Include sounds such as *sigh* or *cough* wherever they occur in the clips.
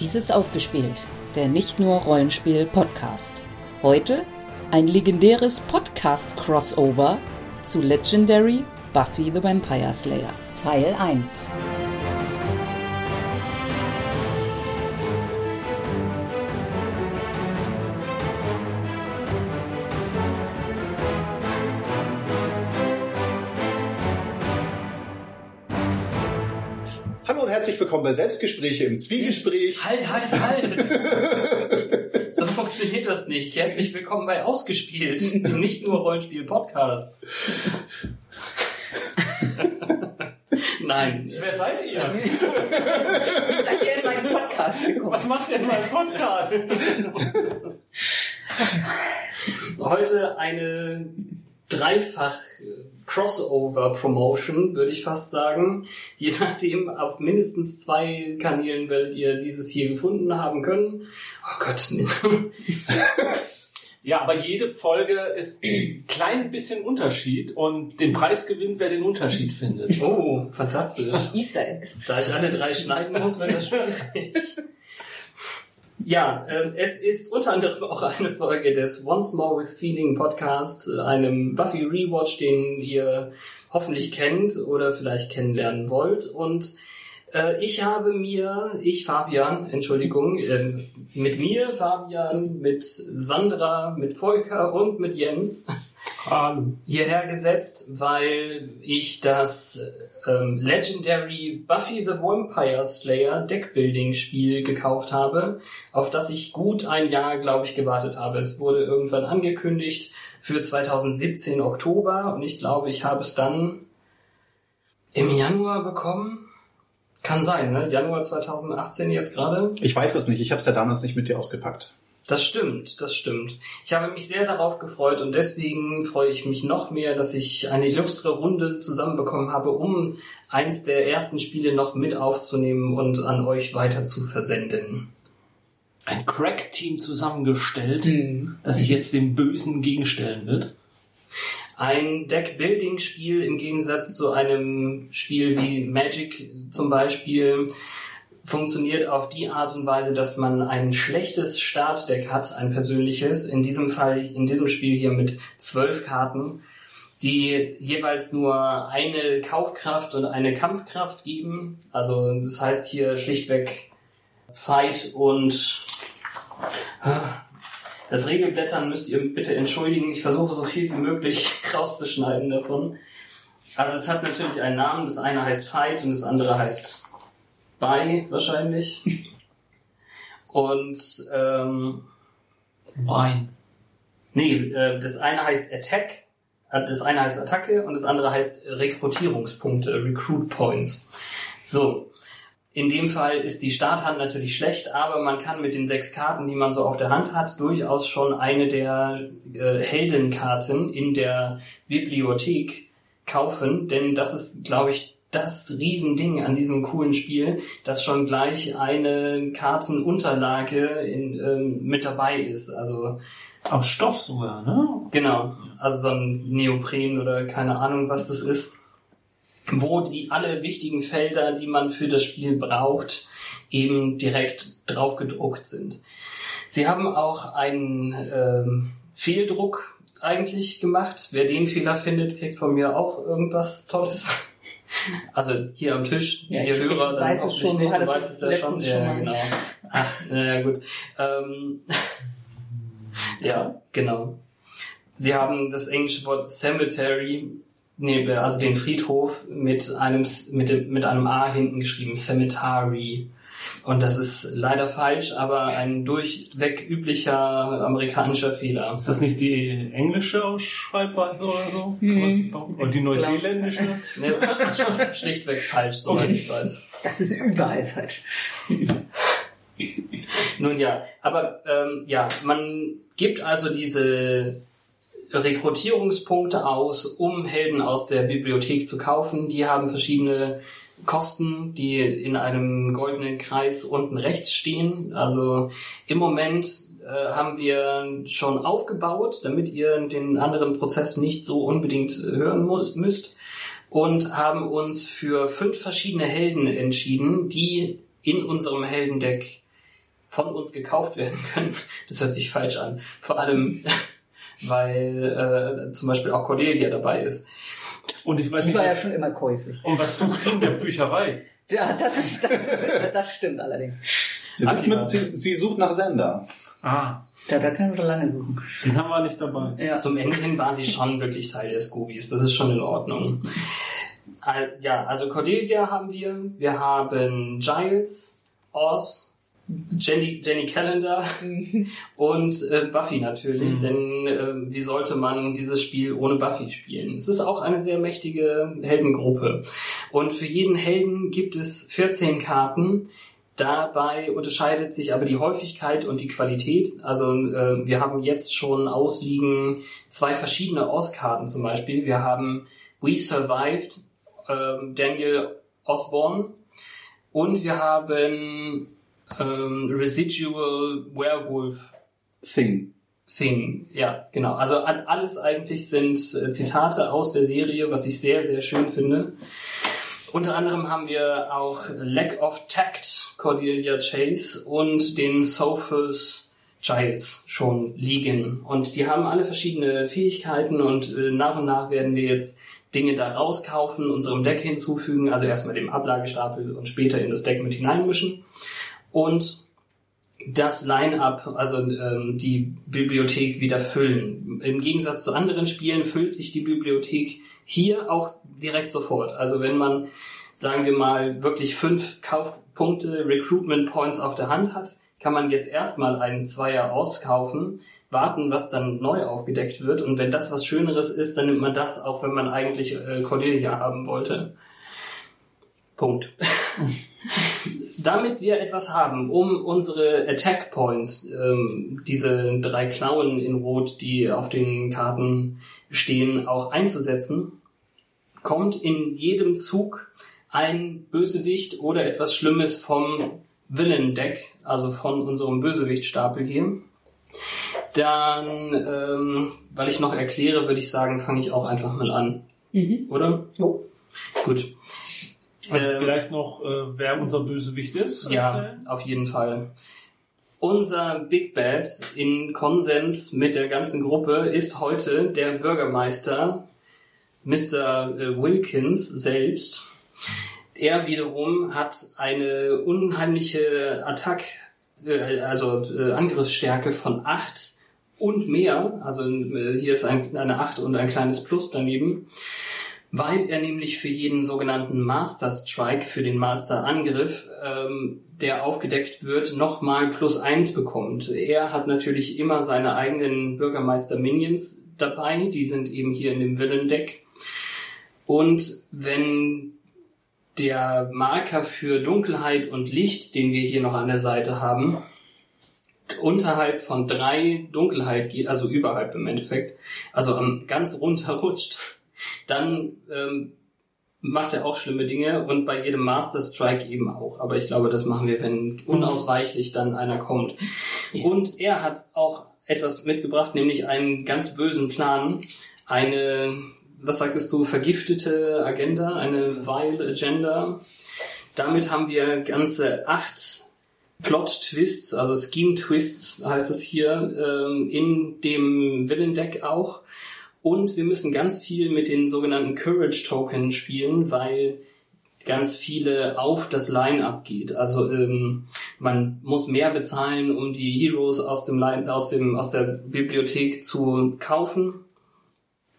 Dies ist ausgespielt, der nicht nur Rollenspiel Podcast. Heute ein legendäres Podcast Crossover zu Legendary Buffy the Vampire Slayer Teil 1. Willkommen bei Selbstgespräche im Zwiegespräch. Halt, halt, halt! *laughs* so funktioniert das nicht. Herzlich willkommen bei Ausgespielt, dem nicht nur Rollenspiel-Podcast. Nein. Wer seid ihr? *laughs* Wie seid ihr in meinen Podcast gekommen? Was macht denn mein Podcast? Heute eine dreifach Crossover Promotion, würde ich fast sagen. Je nachdem, auf mindestens zwei Kanälen werdet ihr dieses hier gefunden haben können. Oh Gott. Ja, aber jede Folge ist ein klein bisschen Unterschied und den Preis gewinnt, wer den Unterschied findet. Oh, fantastisch. Easter Eggs. Da ich alle drei schneiden muss, wird das schwierig. Ja, äh, es ist unter anderem auch eine Folge des Once More with Feeling Podcast, einem Buffy Rewatch, den ihr hoffentlich kennt oder vielleicht kennenlernen wollt. Und äh, ich habe mir, ich Fabian, Entschuldigung, äh, mit mir Fabian, mit Sandra, mit Volker und mit Jens Hallo. hierher gesetzt, weil ich das ähm, Legendary Buffy the Vampire Slayer Deckbuilding Spiel gekauft habe, auf das ich gut ein Jahr, glaube ich, gewartet habe. Es wurde irgendwann angekündigt für 2017 Oktober und ich glaube, ich habe es dann im Januar bekommen. Kann sein, ne? Januar 2018 jetzt gerade. Ich weiß es nicht, ich habe es ja damals nicht mit dir ausgepackt. Das stimmt, das stimmt. Ich habe mich sehr darauf gefreut und deswegen freue ich mich noch mehr, dass ich eine illustre Runde zusammenbekommen habe, um eins der ersten Spiele noch mit aufzunehmen und an euch weiter zu versenden. Ein Crack-Team zusammengestellt, Hm. das sich jetzt dem Bösen gegenstellen wird. Ein Deck-Building-Spiel im Gegensatz zu einem Spiel wie Magic zum Beispiel funktioniert auf die Art und Weise, dass man ein schlechtes Startdeck hat, ein persönliches. In diesem Fall, in diesem Spiel hier mit zwölf Karten, die jeweils nur eine Kaufkraft und eine Kampfkraft geben. Also das heißt hier schlichtweg Fight und das Regelblättern müsst ihr bitte entschuldigen. Ich versuche so viel wie möglich *laughs* rauszuschneiden davon. Also es hat natürlich einen Namen. Das eine heißt Fight und das andere heißt Buy wahrscheinlich. Und ähm, Wein. nee, äh, das eine heißt Attack, äh, das eine heißt Attacke und das andere heißt Rekrutierungspunkte, Recruit Points. So. In dem Fall ist die Starthand natürlich schlecht, aber man kann mit den sechs Karten, die man so auf der Hand hat, durchaus schon eine der äh, Heldenkarten in der Bibliothek kaufen, denn das ist, glaube ich, das Riesending an diesem coolen Spiel, dass schon gleich eine Kartenunterlage in, ähm, mit dabei ist. Also Aus Stoff sogar, ne? Genau, also so ein Neopren oder keine Ahnung, was das ist, wo die alle wichtigen Felder, die man für das Spiel braucht, eben direkt drauf gedruckt sind. Sie haben auch einen ähm, Fehldruck eigentlich gemacht. Wer den Fehler findet, kriegt von mir auch irgendwas Tolles. Also hier am Tisch, Ja, ihr Hörer, dann weiß es hoffentlich schon, nicht, du weißt es ja schon. Ja, schon genau. Ach, naja, gut. Ähm, *laughs* ja, genau. Sie haben das englische Wort Cemetery, nee, also den Friedhof mit einem, mit, dem, mit einem A hinten geschrieben, Cemetery. Und das ist leider falsch, aber ein durchweg üblicher amerikanischer Fehler. Ist das nicht die englische Ausschreibweise oder so? Hm. Und die neuseeländische? Nee, es ist schlichtweg falsch, soweit Okay. ich weiß. Das ist überall falsch. Nun ja, aber ähm, ja, man gibt also diese Rekrutierungspunkte aus, um Helden aus der Bibliothek zu kaufen. Die haben verschiedene Kosten, die in einem goldenen Kreis unten rechts stehen. Also im Moment äh, haben wir schon aufgebaut, damit ihr den anderen Prozess nicht so unbedingt äh, hören muss, müsst. Und haben uns für fünf verschiedene Helden entschieden, die in unserem Heldendeck von uns gekauft werden können. *laughs* Das hört sich falsch an. Vor allem, *laughs* weil äh, zum Beispiel auch Cordelia dabei ist. Und ich weiß Die nicht, war ja was, schon immer käuflich. und was sucht in der Bücherei? *laughs* Ja, das ist, das ist, das stimmt allerdings. Sie sucht, mit, sie, sie sucht nach Sender. Ah, Da, da können wir lange suchen. den haben wir nicht dabei. Ja. Zum Ende hin war sie schon wirklich Teil der Scoobies. Das ist schon in Ordnung. Äh, Ja, also Cordelia haben wir. Wir haben Giles, Oz, Jenny, Jenny Calendar und äh, Buffy natürlich. Mhm. Denn äh, wie sollte man dieses Spiel ohne Buffy spielen? Es ist auch eine sehr mächtige Heldengruppe. Und für jeden Helden gibt es 14 Karten. Dabei unterscheidet sich aber die Häufigkeit und die Qualität. Also äh, wir haben jetzt schon ausliegen zwei verschiedene Oz-Karten zum Beispiel. Wir haben We Survived, ähm, Daniel Osborne und wir haben ähm, Residual Werewolf Thing. Thing. Ja, genau. Also alles eigentlich sind äh, Zitate aus der Serie, was ich sehr, sehr schön finde. Unter anderem haben wir auch Lack of Tact, Cordelia Chase und den Sophus Giles schon liegen. Und die haben alle verschiedene Fähigkeiten und äh, nach und nach werden wir jetzt Dinge da rauskaufen, unserem Deck hinzufügen, also erstmal dem Ablagestapel und später in das Deck mit hineinmischen. Und das Line-up, also ähm, die Bibliothek wieder füllen. Im Gegensatz zu anderen Spielen füllt sich die Bibliothek hier auch direkt sofort. Also wenn man, sagen wir mal, wirklich fünf Kaufpunkte, Recruitment Points auf der Hand hat, kann man jetzt erstmal einen Zweier auskaufen, warten, was dann neu aufgedeckt wird. Und wenn das was Schöneres ist, dann nimmt man das, auch wenn man eigentlich äh, Cordelia haben wollte. Punkt. *laughs* Damit wir etwas haben, um unsere Attack Points, ähm, diese drei Klauen in Rot, die auf den Karten stehen, auch einzusetzen, kommt in jedem Zug ein Bösewicht oder etwas Schlimmes vom Villain-Deck, also von unserem Bösewichtstapel hier. Dann, ähm, weil ich noch erkläre, würde ich sagen, fange ich auch einfach mal an. Oder? Jo. Gut. Und Ähm, vielleicht noch, äh, wer unser Bösewicht ist. Ja, erzählen? auf jeden Fall. Unser Big Bad in Konsens mit der ganzen Gruppe ist heute der Bürgermeister Mr. äh, Wilkins selbst. Er wiederum hat eine unheimliche Attack, äh, also äh, Angriffsstärke von 8 und mehr. Also äh, hier ist ein, eine 8 und ein kleines Plus daneben weil er nämlich für jeden sogenannten Master Strike, für den Master Angriff, ähm, der aufgedeckt wird, nochmal plus eins bekommt. Er hat natürlich immer seine eigenen Bürgermeister Minions dabei, die sind eben hier in dem Villain Deck. Und wenn der Marker für Dunkelheit und Licht, den wir hier noch an der Seite haben, unterhalb von drei Dunkelheit geht, also überhalb im Endeffekt, also ganz runter *laughs* rutscht, dann ähm, macht er auch schlimme Dinge und bei jedem Master Strike eben auch. Aber ich glaube, das machen wir, wenn unausweichlich dann einer kommt. Und er hat auch etwas mitgebracht, nämlich einen ganz bösen Plan, eine, was sagtest du, vergiftete Agenda, eine vile Agenda. Damit haben wir ganze acht Plot-Twists, also Scheme-Twists heißt es hier, ähm, in dem Villain-Deck auch. Und wir müssen ganz viel mit den sogenannten Courage-Token spielen, weil ganz viele auf das Line-Up geht. Also ähm, man muss mehr bezahlen, um die Heroes aus dem Line, aus dem aus der Bibliothek zu kaufen.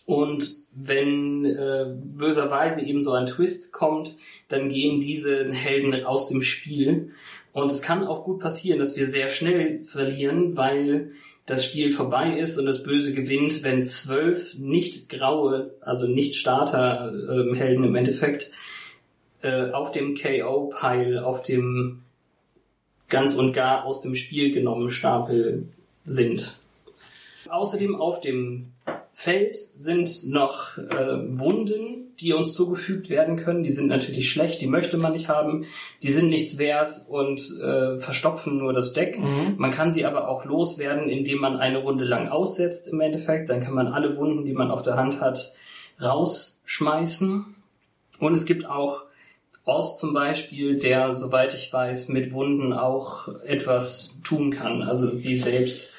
Und wenn äh, böserweise eben so ein Twist kommt, dann gehen diese Helden aus dem Spiel. Und es kann auch gut passieren, dass wir sehr schnell verlieren, weil das Spiel vorbei ist und das Böse gewinnt, wenn zwölf nicht graue, also nicht Starter-Helden im Endeffekt äh, auf dem KO-Pile, auf dem ganz und gar aus dem Spiel genommenen Stapel sind. Außerdem auf dem Feld sind noch äh, Wunden, die uns zugefügt werden können. Die sind natürlich schlecht, die möchte man nicht haben. Die sind nichts wert und äh, verstopfen nur das Deck. Mhm. Man kann sie aber auch loswerden, indem man eine Runde lang aussetzt im Endeffekt. Dann kann man alle Wunden, die man auf der Hand hat, rausschmeißen. Und es gibt auch Boss zum Beispiel, der, soweit ich weiß, mit Wunden auch etwas tun kann. Also sie selbst.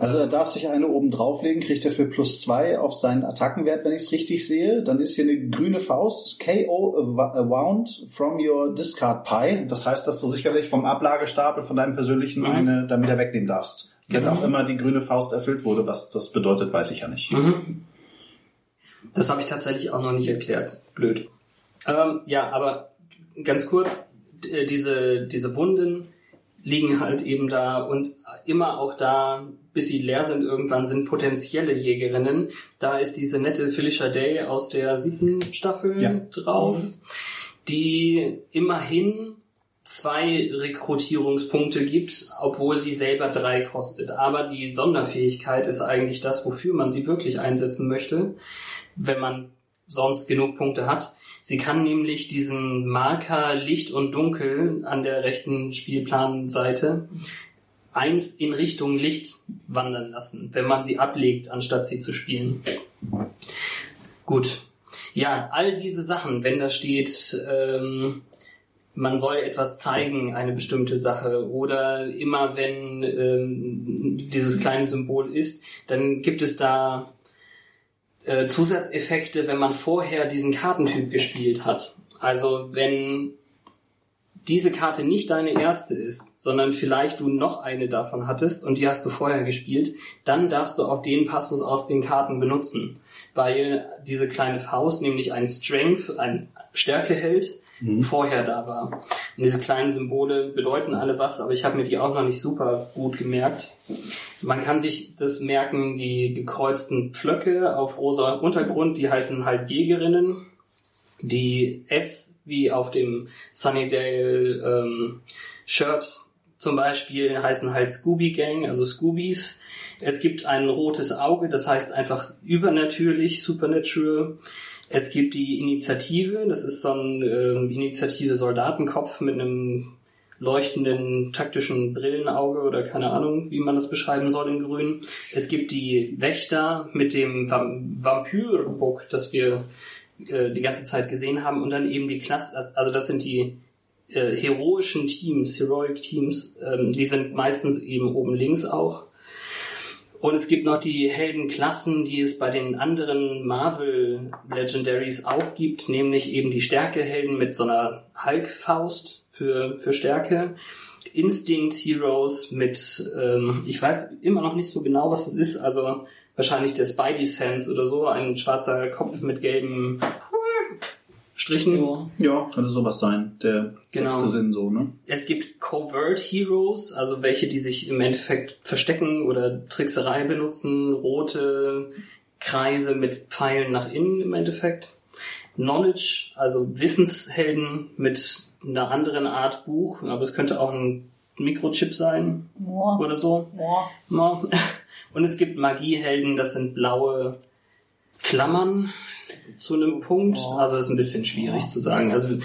Also er darf sich eine oben drauflegen, kriegt er für plus zwei auf seinen Attackenwert, wenn ich es richtig sehe. Dann ist hier eine grüne Faust, KO wound from your discard pie. Das heißt, dass du sicherlich vom Ablagestapel von deinem persönlichen Mhm. eine dann wieder wegnehmen darfst. Wenn Genau. auch immer die grüne Faust erfüllt wurde, was das bedeutet, weiß ich ja nicht. Mhm. Das habe ich tatsächlich auch noch nicht erklärt. Blöd. Ähm, ja, aber ganz kurz, äh, diese, diese Wunden liegen halt eben da und immer auch da, bis sie leer sind, irgendwann sind potenzielle Jägerinnen. Da ist diese nette Felicia Day aus der siebten Staffel Ja. drauf, die immerhin zwei Rekrutierungspunkte gibt, obwohl sie selber drei kostet. Aber die Sonderfähigkeit ist eigentlich das, wofür man sie wirklich einsetzen möchte, wenn man sonst genug Punkte hat. Sie kann nämlich diesen Marker Licht und Dunkel an der rechten Spielplanseite eins in Richtung Licht wandern lassen, wenn man sie ablegt, anstatt sie zu spielen. Gut. Ja, all diese Sachen, wenn da steht, ähm, man soll etwas zeigen, eine bestimmte Sache, oder immer wenn ähm, dieses kleine Symbol ist, dann gibt es da äh, Zusatzeffekte, wenn man vorher diesen Kartentyp gespielt hat. Also wenn diese Karte nicht deine erste ist, sondern vielleicht du noch eine davon hattest und die hast du vorher gespielt, dann darfst du auch den Passus aus den Karten benutzen, weil diese kleine Faust nämlich ein Strength, ein Stärke hält, vorher da war. Und diese kleinen Symbole bedeuten alle was, aber ich habe mir die auch noch nicht super gut gemerkt. Man kann sich das merken, die gekreuzten Pflöcke auf rosa Untergrund, die heißen halt Jägerinnen. Die S wie auf dem Sunnydale ähm, Shirt zum Beispiel heißen halt Scooby Gang, also Scoobies. Es gibt ein rotes Auge, das heißt einfach übernatürlich, supernatural. Es gibt die Initiative, das ist so ein ähm, Initiative Soldatenkopf mit einem leuchtenden taktischen Brillenauge oder keine Ahnung, wie man das beschreiben soll in Grün. Es gibt die Wächter mit dem Vam Vampyrbook, das wir äh, die ganze Zeit gesehen haben und dann eben die Klasse, also das sind die äh, heroischen Teams, Heroic Teams, ähm, die sind meistens eben oben links auch. Und es gibt noch die Heldenklassen, die es bei den anderen Marvel Legendaries auch gibt, nämlich eben die Stärkehelden mit so einer Hulk-Faust für, für Stärke. Instinct Heroes mit, ähm, ich weiß immer noch nicht so genau, was das ist, also wahrscheinlich der Spidey Sense oder so, ein schwarzer Kopf mit gelben Strichen. Ja. Ja, könnte sowas sein. Der Genau. sechste Sinn so, ne? Es gibt Covert Heroes, also welche, die sich im Endeffekt verstecken oder Trickserei benutzen, rote Kreise mit Pfeilen nach innen im Endeffekt. Knowledge, also Wissenshelden mit einer anderen Art Buch, aber es könnte auch ein Mikrochip sein Ja. oder so. Ja. *laughs* Und es gibt Magiehelden, das sind blaue Klammern zu einem Punkt. Also das ist ein bisschen schwierig zu sagen. Also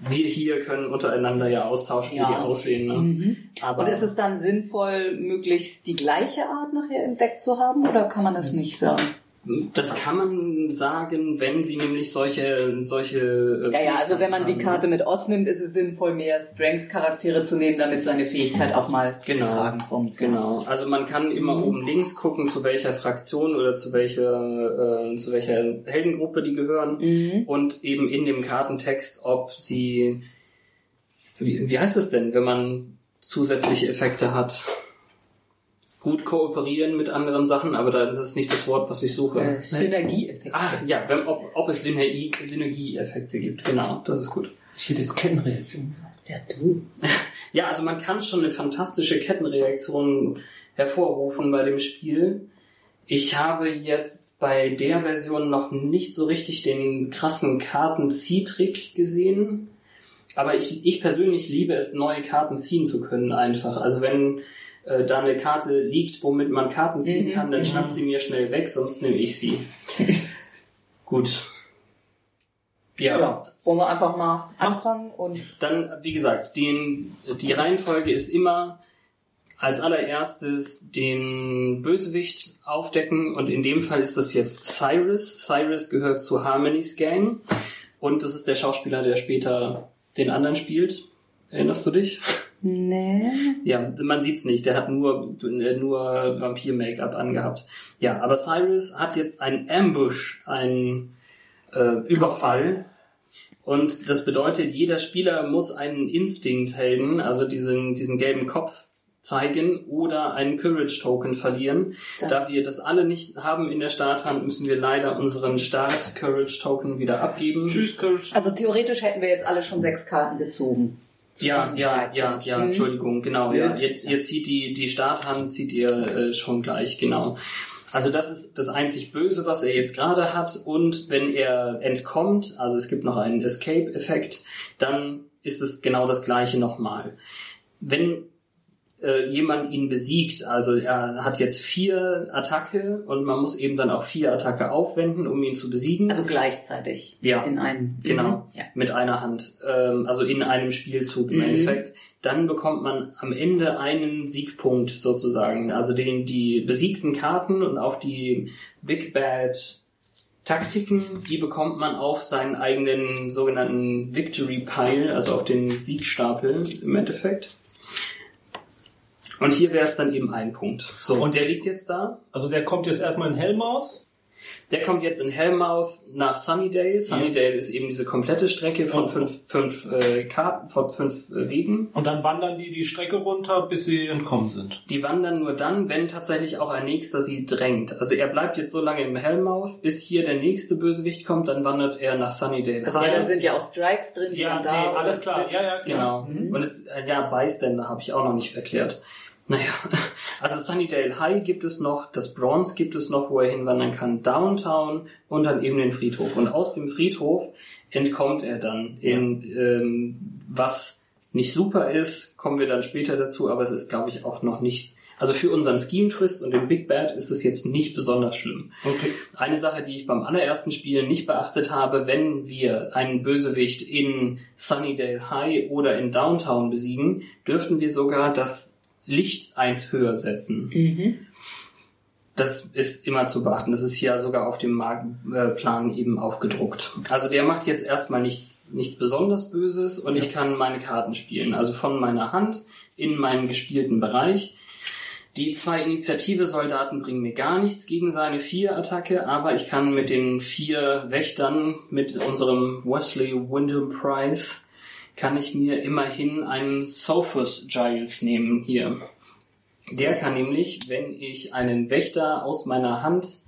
wir hier können untereinander ja austauschen, wie Ja. die aussehen. Ne? Mhm. Aber Und ist es dann sinnvoll, möglichst die gleiche Art nachher entdeckt zu haben oder kann man das nicht sagen? Das kann man sagen, wenn sie nämlich solche solche äh, Ja, ja, also wenn man die. Karte mit Oz nimmt, ist es sinnvoll, mehr Strengths-Charaktere zu nehmen, damit seine Fähigkeit auch mal Genau. Tragen kommt. Genau, also man kann immer Mhm. oben links gucken, zu welcher Fraktion oder zu welcher äh, zu welcher Heldengruppe die gehören. Mhm. und eben in dem Kartentext, ob sie, wie, wie heißt es denn, wenn man zusätzliche Effekte hat? Gut kooperieren mit anderen Sachen, aber da- das ist nicht das Wort, was ich suche. Äh, Synergieeffekte. Ach ja, wenn, ob, ob es Synergie, Synergieeffekte gibt, genau, das ist gut. Ich hätte jetzt Kettenreaktion gesagt. Ja, du. *laughs* Ja, also man kann schon eine fantastische Kettenreaktion hervorrufen bei dem Spiel. Ich habe jetzt bei der Version noch nicht so richtig den krassen Kartenziehtrick gesehen. Aber ich, ich persönlich liebe es, neue Karten ziehen zu können einfach. Also wenn äh, da eine Karte liegt, womit man Karten ziehen Mhm, kann, dann mhm. schnappt sie mir schnell weg, sonst nehme ich sie. *laughs* Gut. Ja. Wollen wir einfach mal anfangen und Dann, wie gesagt, den, die Reihenfolge ist immer als allererstes den Bösewicht aufdecken und in dem Fall ist das jetzt Cyrus. Cyrus gehört zu Harmony's Gang und das ist der Schauspieler, der später den anderen spielt. Erinnerst du dich? Nee. Ja, man sieht's nicht. Der hat nur nur Vampir-Make-up angehabt. Ja, aber Cyrus hat jetzt einen Ambush, einen äh, Überfall. Und das bedeutet, jeder Spieler muss einen Instinct-Helden, also diesen, diesen gelben Kopf, zeigen oder einen Courage-Token verlieren. Da- Da wir das alle nicht haben in der Starthand, müssen wir leider unseren Start-Courage-Token wieder abgeben. Tschüss, Courage. Also theoretisch hätten wir jetzt alle schon sechs Karten gezogen. Zu Ja, ja, Zeitpunkt. ja, ja, Mhm. Entschuldigung, genau, ja. Ja. Jetzt, jetzt zieht die, die Starthand, zieht ihr äh, schon gleich, genau. Also das ist das einzig Böse, was er jetzt gerade hat. Und wenn er entkommt, also es gibt noch einen Escape-Effekt, dann ist es genau das gleiche nochmal. Wenn äh, jemand ihn besiegt, also er hat jetzt vier Attacke und man muss eben dann auch vier Attacke aufwenden, um ihn zu besiegen. Also gleichzeitig. Ja. In einem. Genau, Mhm. Ja. mit einer Hand, ähm, also in einem Spielzug im Mhm. Endeffekt. Dann bekommt man am Ende einen Siegpunkt sozusagen, also den die besiegten Karten und auch die Big Bad Taktiken, die bekommt man auf seinen eigenen sogenannten Victory Pile, also auf den Siegstapel im Endeffekt. Und hier wäre es dann eben ein Punkt. So, und der liegt jetzt da. Also der kommt jetzt erstmal in Hellmouth. Der kommt jetzt in Hellmouth nach Sunnydale. Sunnydale ist eben diese komplette Strecke von fünf, fünf äh, Karten, von fünf äh, Wegen. Und dann wandern die die Strecke runter, bis sie entkommen sind. Die wandern nur dann, wenn tatsächlich auch ein nächster sie drängt. Also er bleibt jetzt so lange im Hellmouth, bis hier der nächste Bösewicht kommt, dann wandert er nach Sunnydale. Also, ja, da sind ja auch Strikes drin, die Ja, dann da. nee, alles klar. Ja, ja, Genau. Mhm. Und es, äh, ja, Bystander habe ich auch noch nicht erklärt. Naja, also Sunnydale High gibt es noch, das Bronze gibt es noch, wo er hinwandern kann, Downtown und dann eben den Friedhof. Und aus dem Friedhof entkommt er dann in, ähm, was nicht super ist, kommen wir dann später dazu, aber es ist, glaube ich, auch noch nicht, also für unseren Scheme Twist und den Big Bad ist es jetzt nicht besonders schlimm. Okay. Eine Sache, die ich beim allerersten Spiel nicht beachtet habe, wenn wir einen Bösewicht in Sunnydale High oder in Downtown besiegen, dürften wir sogar das Licht eins höher setzen. Mhm. Das ist immer zu beachten. Das ist hier sogar auf dem Markenplan eben aufgedruckt. Also der macht jetzt erstmal nichts, nichts besonders Böses und ich kann meine Karten spielen. Also von meiner Hand in meinen gespielten Bereich. Die zwei Initiative-Soldaten bringen mir gar nichts gegen seine vier Attacke, aber ich kann mit den vier Wächtern, mit unserem Wesley Wyndham Prize, kann ich mir immerhin einen Sophus Giles nehmen hier. Der kann nämlich, wenn ich einen Wächter aus meiner Hand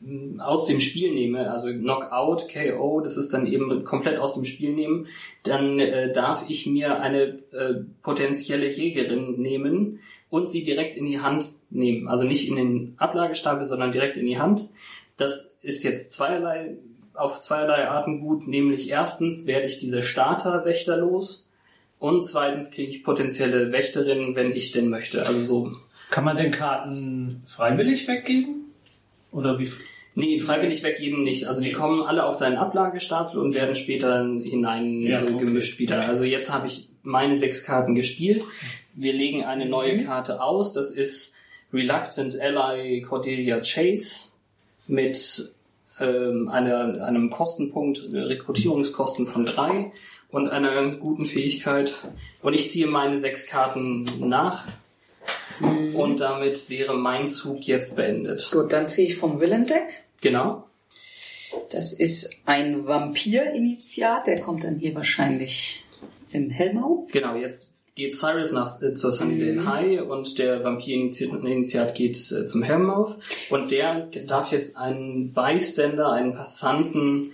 mh, aus dem Spiel nehme, also Knockout, KO, das ist dann eben komplett aus dem Spiel nehmen, dann äh, darf ich mir eine äh, potenzielle Jägerin nehmen und sie direkt in die Hand nehmen. Also nicht in den Ablagestapel, sondern direkt in die Hand. Das ist jetzt zweierlei, auf zweierlei Arten gut, nämlich erstens werde ich diese Starter-Wächter los und zweitens kriege ich potenzielle Wächterinnen, wenn ich denn möchte. Also so Kann man den Karten freiwillig weggeben? Oder wie? Nee, freiwillig weggeben nicht. Also die kommen alle auf deinen Ablagestapel und werden später hinein Ja, okay. gemischt wieder. Also jetzt habe ich meine sechs Karten gespielt. Wir legen eine neue Karte aus. Das ist Reluctant Ally Cordelia Chase mit ähm, einer, einem Kostenpunkt, äh, Rekrutierungskosten von drei und einer guten Fähigkeit. Und ich ziehe meine sechs Karten nach. Und damit wäre mein Zug jetzt beendet. Gut, dann ziehe ich vom Villain-Deck. Genau. Das ist ein Vampir-Initiat, der kommt dann hier wahrscheinlich im Hellmouth. Genau, jetzt geht Cyrus nach, äh, zur Sunnydale Mhm. High und der Vampir-Initiat geht äh, zum Hellmouth und der darf jetzt einen Bystander, einen Passanten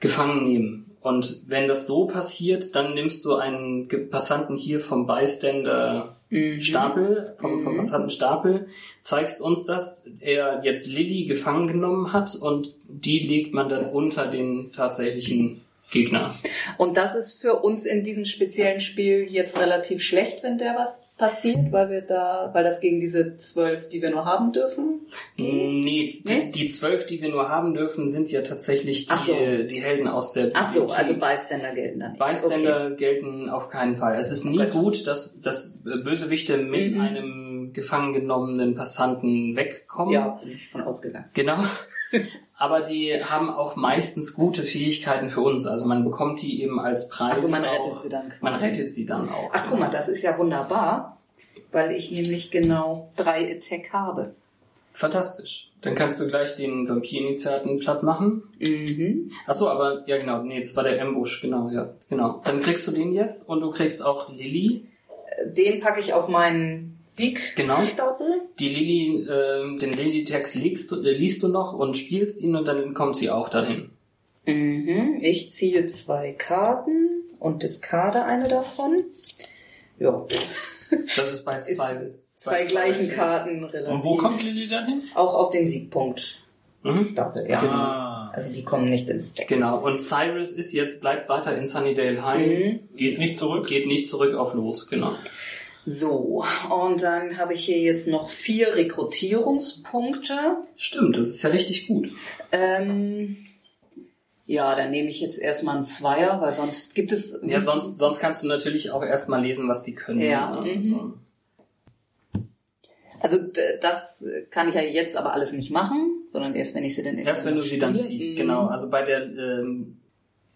gefangen nehmen. Und wenn das so passiert, dann nimmst du einen Passanten hier vom Bystander Mhm. Stapel, vom, vom Mhm. Passantenstapel, zeigst uns, dass er jetzt Lilly gefangen genommen hat und die legt man dann unter den tatsächlichen Gegner. Und das ist für uns in diesem speziellen Spiel jetzt relativ schlecht, wenn der was passiert, weil wir da, weil das gegen diese zwölf, die wir nur haben dürfen. Nee, die, Nee? die zwölf, die wir nur haben dürfen, sind ja tatsächlich die, so. die Helden aus der Ach so, also Bystander gelten dann nicht. Bystander gelten auf keinen Fall. Es ist nie Gut. gut, dass, dass Bösewichte mit Mhm. einem gefangen genommenen Passanten wegkommen. Okay. Ja, bin ich von ausgegangen. Genau. Aber die haben auch meistens gute Fähigkeiten für uns. Also man bekommt die eben als Preis. Also man auch, rettet sie dann. Man rettet sie dann auch. Ach guck mal, das ist ja wunderbar, weil ich nämlich genau drei Attack habe. Fantastisch. Dann kannst du gleich den Vampir-Initiaten platt machen. Mhm. Ach so, aber ja genau, nee, das war der Ambush, genau, ja, genau. Dann kriegst du den jetzt und du kriegst auch Lilly. Den packe ich auf meinen Genau. Siegstapel. Die Lilly, ähm, den Lilly-Text liest du, äh, liest du noch und spielst ihn und dann kommt sie auch dahin. Mhm. Ich ziehe zwei Karten und diskarde eine davon. Ja, Das ist bei *laughs* zwei. zwei bei gleichen ist- Karten relativ. Und wo kommt Lilly dann hin? Auch auf den Siegpunkt Mhm. Stapel, ja. Ah, Also die kommen nicht ins Deck. Genau. Und Cyrus ist jetzt, bleibt weiter in Sunnydale High. Mhm. geht nicht zurück. Geht nicht zurück auf los, genau. So, und dann habe ich hier jetzt noch vier Rekrutierungspunkte. Stimmt, das ist ja richtig gut. Ähm, ja, dann nehme ich jetzt erstmal einen Zweier, weil sonst gibt es. Ja, sonst, sonst kannst du natürlich auch erstmal lesen, was die können. Ja, ne? mhm. Also das kann ich ja jetzt aber alles nicht machen, sondern erst wenn ich sie dann Erst wenn du sie dann spiele. ziehst, Mhm. genau. Also bei der, ähm,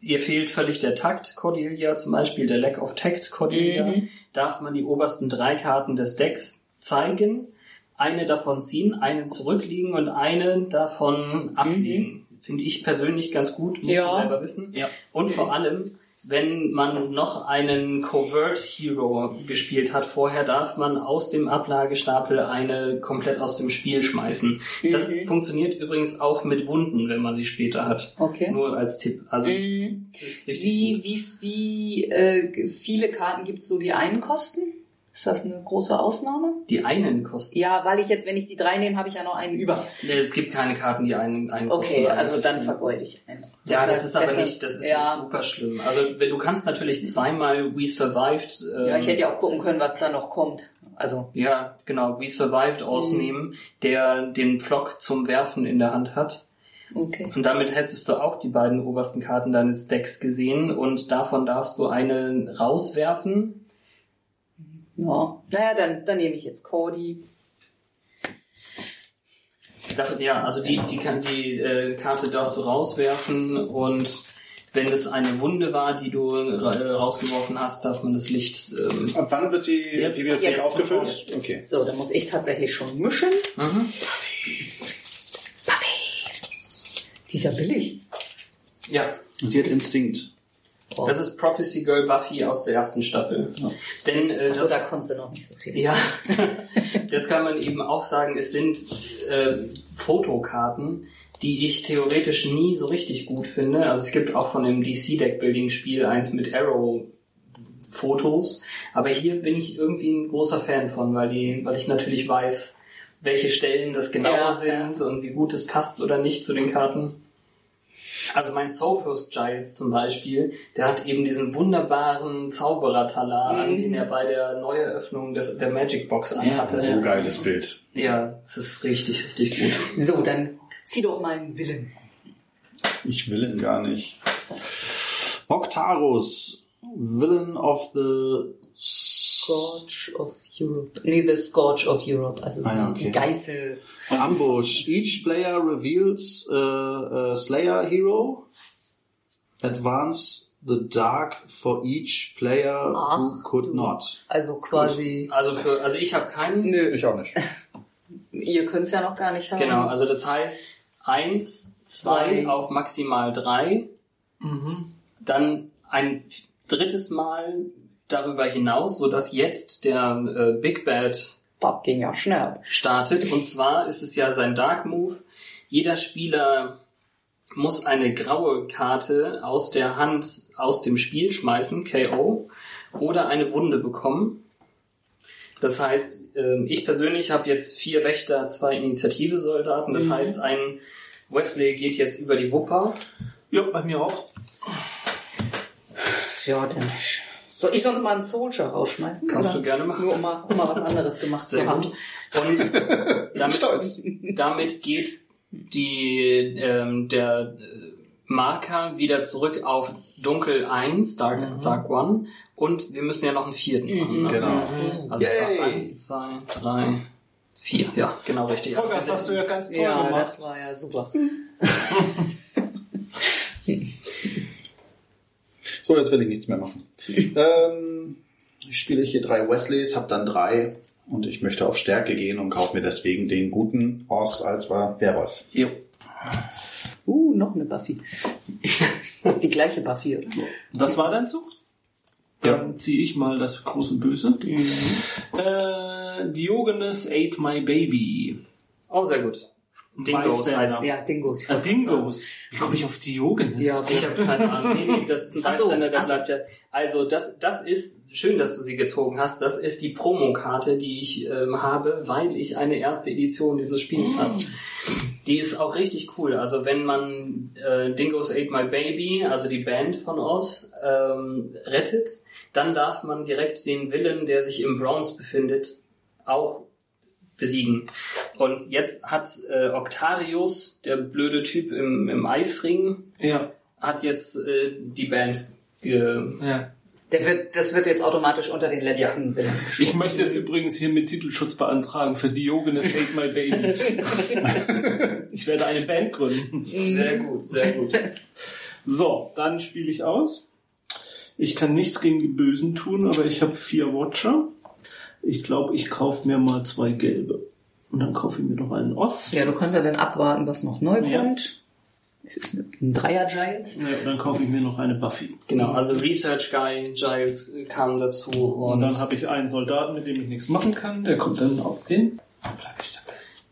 ihr fehlt völlig der Takt, Cordelia zum Beispiel, der Lack of Tact, Cordelia. Mhm. Darf man die obersten drei Karten des Decks zeigen, eine davon ziehen, einen zurücklegen und eine davon ablegen. Finde ich persönlich ganz gut, musst Mhm. Ja. du selber wissen. Ja. Und vor allem, wenn man noch einen Covert Hero gespielt hat vorher, darf man aus dem Ablagestapel eine komplett aus dem Spiel schmeißen. Das Mhm. funktioniert übrigens auch mit Wunden, wenn man sie später hat. Okay. Nur als Tipp. Also Mhm. das ist richtig Wie, wie, wie äh, viele Karten gibt es so, die einen kosten? Ist das eine große Ausnahme? Die einen kosten. Ja, weil ich jetzt, wenn ich die drei nehme, habe ich ja noch einen über. Nee, es gibt keine Karten, die einen, einen Okay, kosten. also dann vergeude ich einen. Ja, das ist aber nicht, das ist ja, nicht super schlimm. Also wenn du kannst natürlich zweimal We Survived. Ähm, Ja, ich hätte ja auch gucken können, was da noch kommt. Also, Ja, genau, We Survived ausnehmen, der den Pflock zum Werfen in der Hand hat. okay. Und damit hättest du auch die beiden obersten Karten deines Decks gesehen und davon darfst du eine rauswerfen. Ja, naja, dann, dann nehme ich jetzt Cordy. Dafür- Ja, also die, die, kann, die äh, Karte darfst du rauswerfen und wenn es eine Wunde war, die du äh, rausgeworfen hast, darf man das Licht. Ähm, Ab wann wird die Jetzt- Bibliothek jetzt aufgefüllt? sofort. Okay. So, dann muss ich tatsächlich schon mischen. mhm. Die ist ja billig. Ja, Und die hat Instinkt. Das ist Prophecy Girl Buffy aus der ersten Staffel. Denn äh, Achso, das, da konntest du noch nicht so viel. Ja, *laughs* das kann man eben auch sagen. Es sind äh, Fotokarten, die ich theoretisch nie so richtig gut finde. Also es gibt auch von dem DC Deckbuilding Spiel eins mit Arrow Fotos, aber hier bin ich irgendwie ein großer Fan von, weil die, weil ich natürlich weiß, welche Stellen das genau Ja, sind und wie gut es passt oder nicht zu den Karten. Also mein Sophos Giles zum Beispiel, der hat eben diesen wunderbaren Zauberertalar an, Mhm. den er bei der Neueröffnung des, der Magic Box anhatte. So geiles Bild. Ja, es ist richtig, richtig gut. So, dann zieh doch mal einen Willen. Ich will ihn gar nicht. Oktarus, Villain of the Scourge of Europe. Nee, The Scourge of Europe. Also Ah ja, okay. die Geißel. Ambush. Each player reveals a, a Slayer hero. Advance the dark for each player who Ach, could du. not. Also quasi. Also für, also ich habe keinen. Nö, auch nicht. *laughs* ihr könnt es ja noch gar nicht haben. Genau, also das heißt eins, zwei Zwei. auf maximal drei, Mhm. dann ein drittes Mal darüber hinaus, so dass jetzt der äh, Big Bad Das ging ja schnell. startet. Und zwar ist es ja sein Dark Move. Jeder Spieler muss eine graue Karte aus der Hand aus dem Spiel schmeißen, KO, oder eine Wunde bekommen. Das heißt, ähm, ich persönlich habe jetzt vier Wächter, zwei Initiative-Soldaten. Das Mhm. heißt, ein Wesley geht jetzt über die Wupper. Ja, bei mir auch. Ja, dann. Soll ich sonst mal einen Soldier rausschmeißen? Kannst oder? du gerne machen. Nur um mal, um mal was anderes gemacht Sehr zu haben. gut. Und *laughs* damit, Stolz. damit geht die, ähm, der äh, Marker wieder zurück auf Dunkel 1, Dark, Mhm. Dark 1. Und wir müssen ja noch einen vierten machen. Ne? Genau. Also es Yay. war 1, 2, 3, Vier, ja, genau richtig. Also das hast du ja ganz toll Ja, gemacht. das war ja super. *laughs* So, jetzt will ich nichts mehr machen. *laughs* ähm, spiele ich hier drei Wesleys, habe dann drei und ich möchte auf Stärke gehen und kaufe mir deswegen den guten Horse als war Werwolf. Jo. Uh, noch eine Buffy. *laughs* Die gleiche Buffy, oder? Das war dein Zug? Dann ziehe ich mal das große Böse. Äh, Diogenes ate my baby. Oh, sehr gut. Dingos heißt Ja, Dingos. Ah, Dingos. Wie komme ich auf Diogenes? Ja, Ich habe keine Ahnung. Nee, nee, das ist ein Ach so, der ach so. bleibt ja. Also das, das ist schön, dass du sie gezogen hast. Das ist die Promokarte, die ich ähm, habe, weil ich eine erste Edition dieses Spiels habe. Die ist auch richtig cool. Also wenn man äh, Dingoes Ate My Baby, also die Band von Oz, ähm, rettet, dann darf man direkt den Villain, der sich im Bronze befindet, auch besiegen. Und jetzt hat äh, Octarius, der blöde Typ im, im Eisring, Ja, hat jetzt äh, die Band ge ja. Der wird, das wird jetzt automatisch unter den letzten Willen Ich möchte jetzt übrigens hier mit Titelschutz beantragen für Diogenes ate my baby. *laughs* ich werde eine Band gründen. sehr gut, sehr gut. So, dann spiele ich aus. Ich kann nichts gegen die Bösen tun, aber ich habe vier Watcher. Ich glaube, ich kaufe mir mal zwei gelbe. Und dann kaufe ich mir noch einen Oss. Ja, du kannst ja dann abwarten, was noch neu Ja. kommt. Das ist ein Dreier-Giles. Ja, dann kaufe ich mir noch eine Buffy. Genau, also Research Guy Giles äh, kam dazu Und und, dann habe ich einen Soldaten, mit dem ich nichts machen kann. Der kommt dann auf den.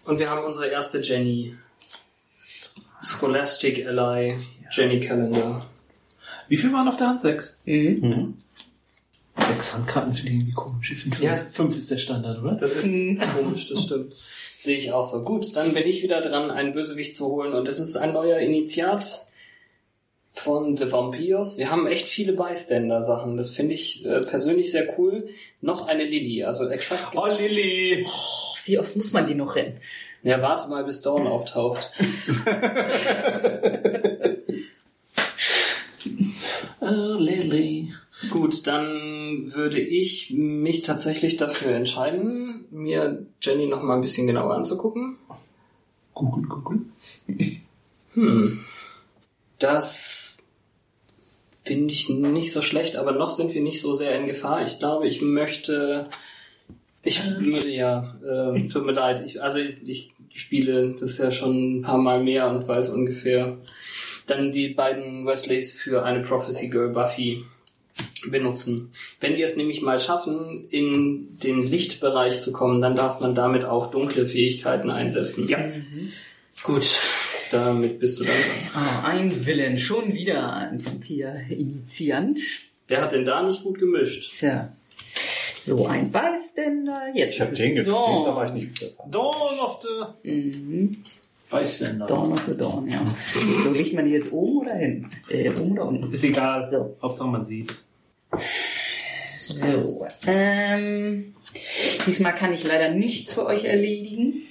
Und wir haben unsere erste Jenny. Scholastic Ally, Jenny Calendar. Wie viel waren auf der Hand? Sechs? Mhm. Sechs Handkarten finde ich irgendwie komisch. Ich finde fünf, Ja. fünf ist der Standard, oder? Das ist *laughs* komisch, das stimmt. Sehe ich auch so. Gut, dann bin ich wieder dran, einen Bösewicht zu holen und es ist ein neuer Initiat von The Vampires. Wir haben echt viele Bystander-Sachen. Das finde ich äh, persönlich sehr cool. Noch eine Lilly, also exakt. Oh, Lilly! Wie oft muss man die noch rennen? Ja, warte mal, bis Dawn auftaucht. Oh, *laughs* Lilly. Gut, dann würde ich mich tatsächlich dafür entscheiden, mir Jenny noch mal ein bisschen genauer anzugucken. Google, Google. Hm. Das finde ich nicht so schlecht, aber noch sind wir nicht so sehr in Gefahr. Ich glaube, ich möchte. Ich ja, äh, tut mir leid. Ich, also ich, ich spiele das ja schon ein paar Mal mehr und weiß ungefähr. Dann die beiden Wesleys für eine Prophecy Girl Buffy benutzen. Wenn wir es nämlich mal schaffen, in den Lichtbereich zu kommen, dann darf man damit auch dunkle Fähigkeiten einsetzen. Ja. Gut, damit bist du dann dran. Ah, ein Villain. Schon wieder ein Vampir-Initiant. Wer hat denn da nicht gut gemischt? Tja. So, ein Bystander. Jetzt Ich habe ist den es gemischt, Dawn. da war ich nicht. Dawn of the Mhm. Bystander. Dawn of the Dawn, ja. So, legt man die jetzt oben oder hin? Äh, oben oder unten? Ist egal. So. Hauptsache man sieht's. So, ähm, diesmal kann ich leider nichts für euch erledigen.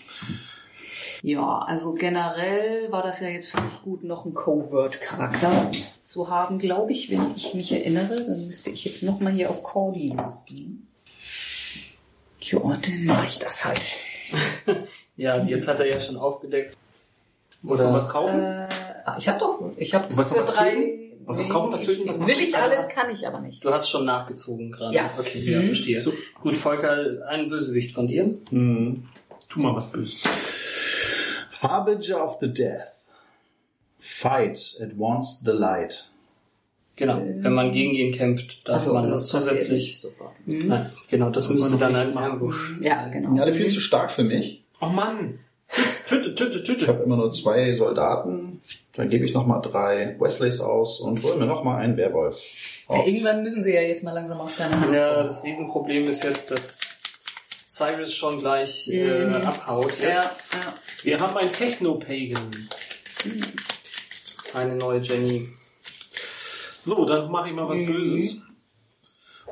Ja, also generell war das ja jetzt für mich gut, noch einen Covert-Charakter zu haben, glaube ich, wenn ich mich erinnere. Dann müsste ich jetzt nochmal hier auf Cordy losgehen. Ja, dann mache ich das halt. *laughs* Ja, jetzt hat er ja schon aufgedeckt. Musst du Oder- was kaufen? Äh, ich habe doch, ich habe Du wolltest noch was? Was das was töten, Will ich alles, kann ich aber nicht. Du hast schon nachgezogen gerade. Ja. Okay, ja, Mhm. verstehe. So. Gut, Volker, ein Bösewicht von dir. Mhm. Tu mal was Böses. Harbinger of the Death. Fight at once the light. Genau. Wenn man gegen ihn kämpft, darf Achso, man das das zusätzlich. sofort. Mhm. Nein, genau, das man müsste dann machen. Ambush. Ja, genau. Alle viel zu stark für mich. Oh Mann! Töte, töte, Ich töte. habe immer nur zwei Soldaten. Dann gebe ich nochmal drei Wesleys aus und hole mir nochmal einen Werwolf. Ja, aus. irgendwann müssen sie ja jetzt mal langsam auf deine Hand Ja, das Riesenproblem ist jetzt, dass Cyrus schon gleich äh, Mhm. abhaut. Ja, Jetzt ja. Wir haben einen Techno-Pagan. eine neue Jenny. So, dann mache ich mal was Mhm. Böses.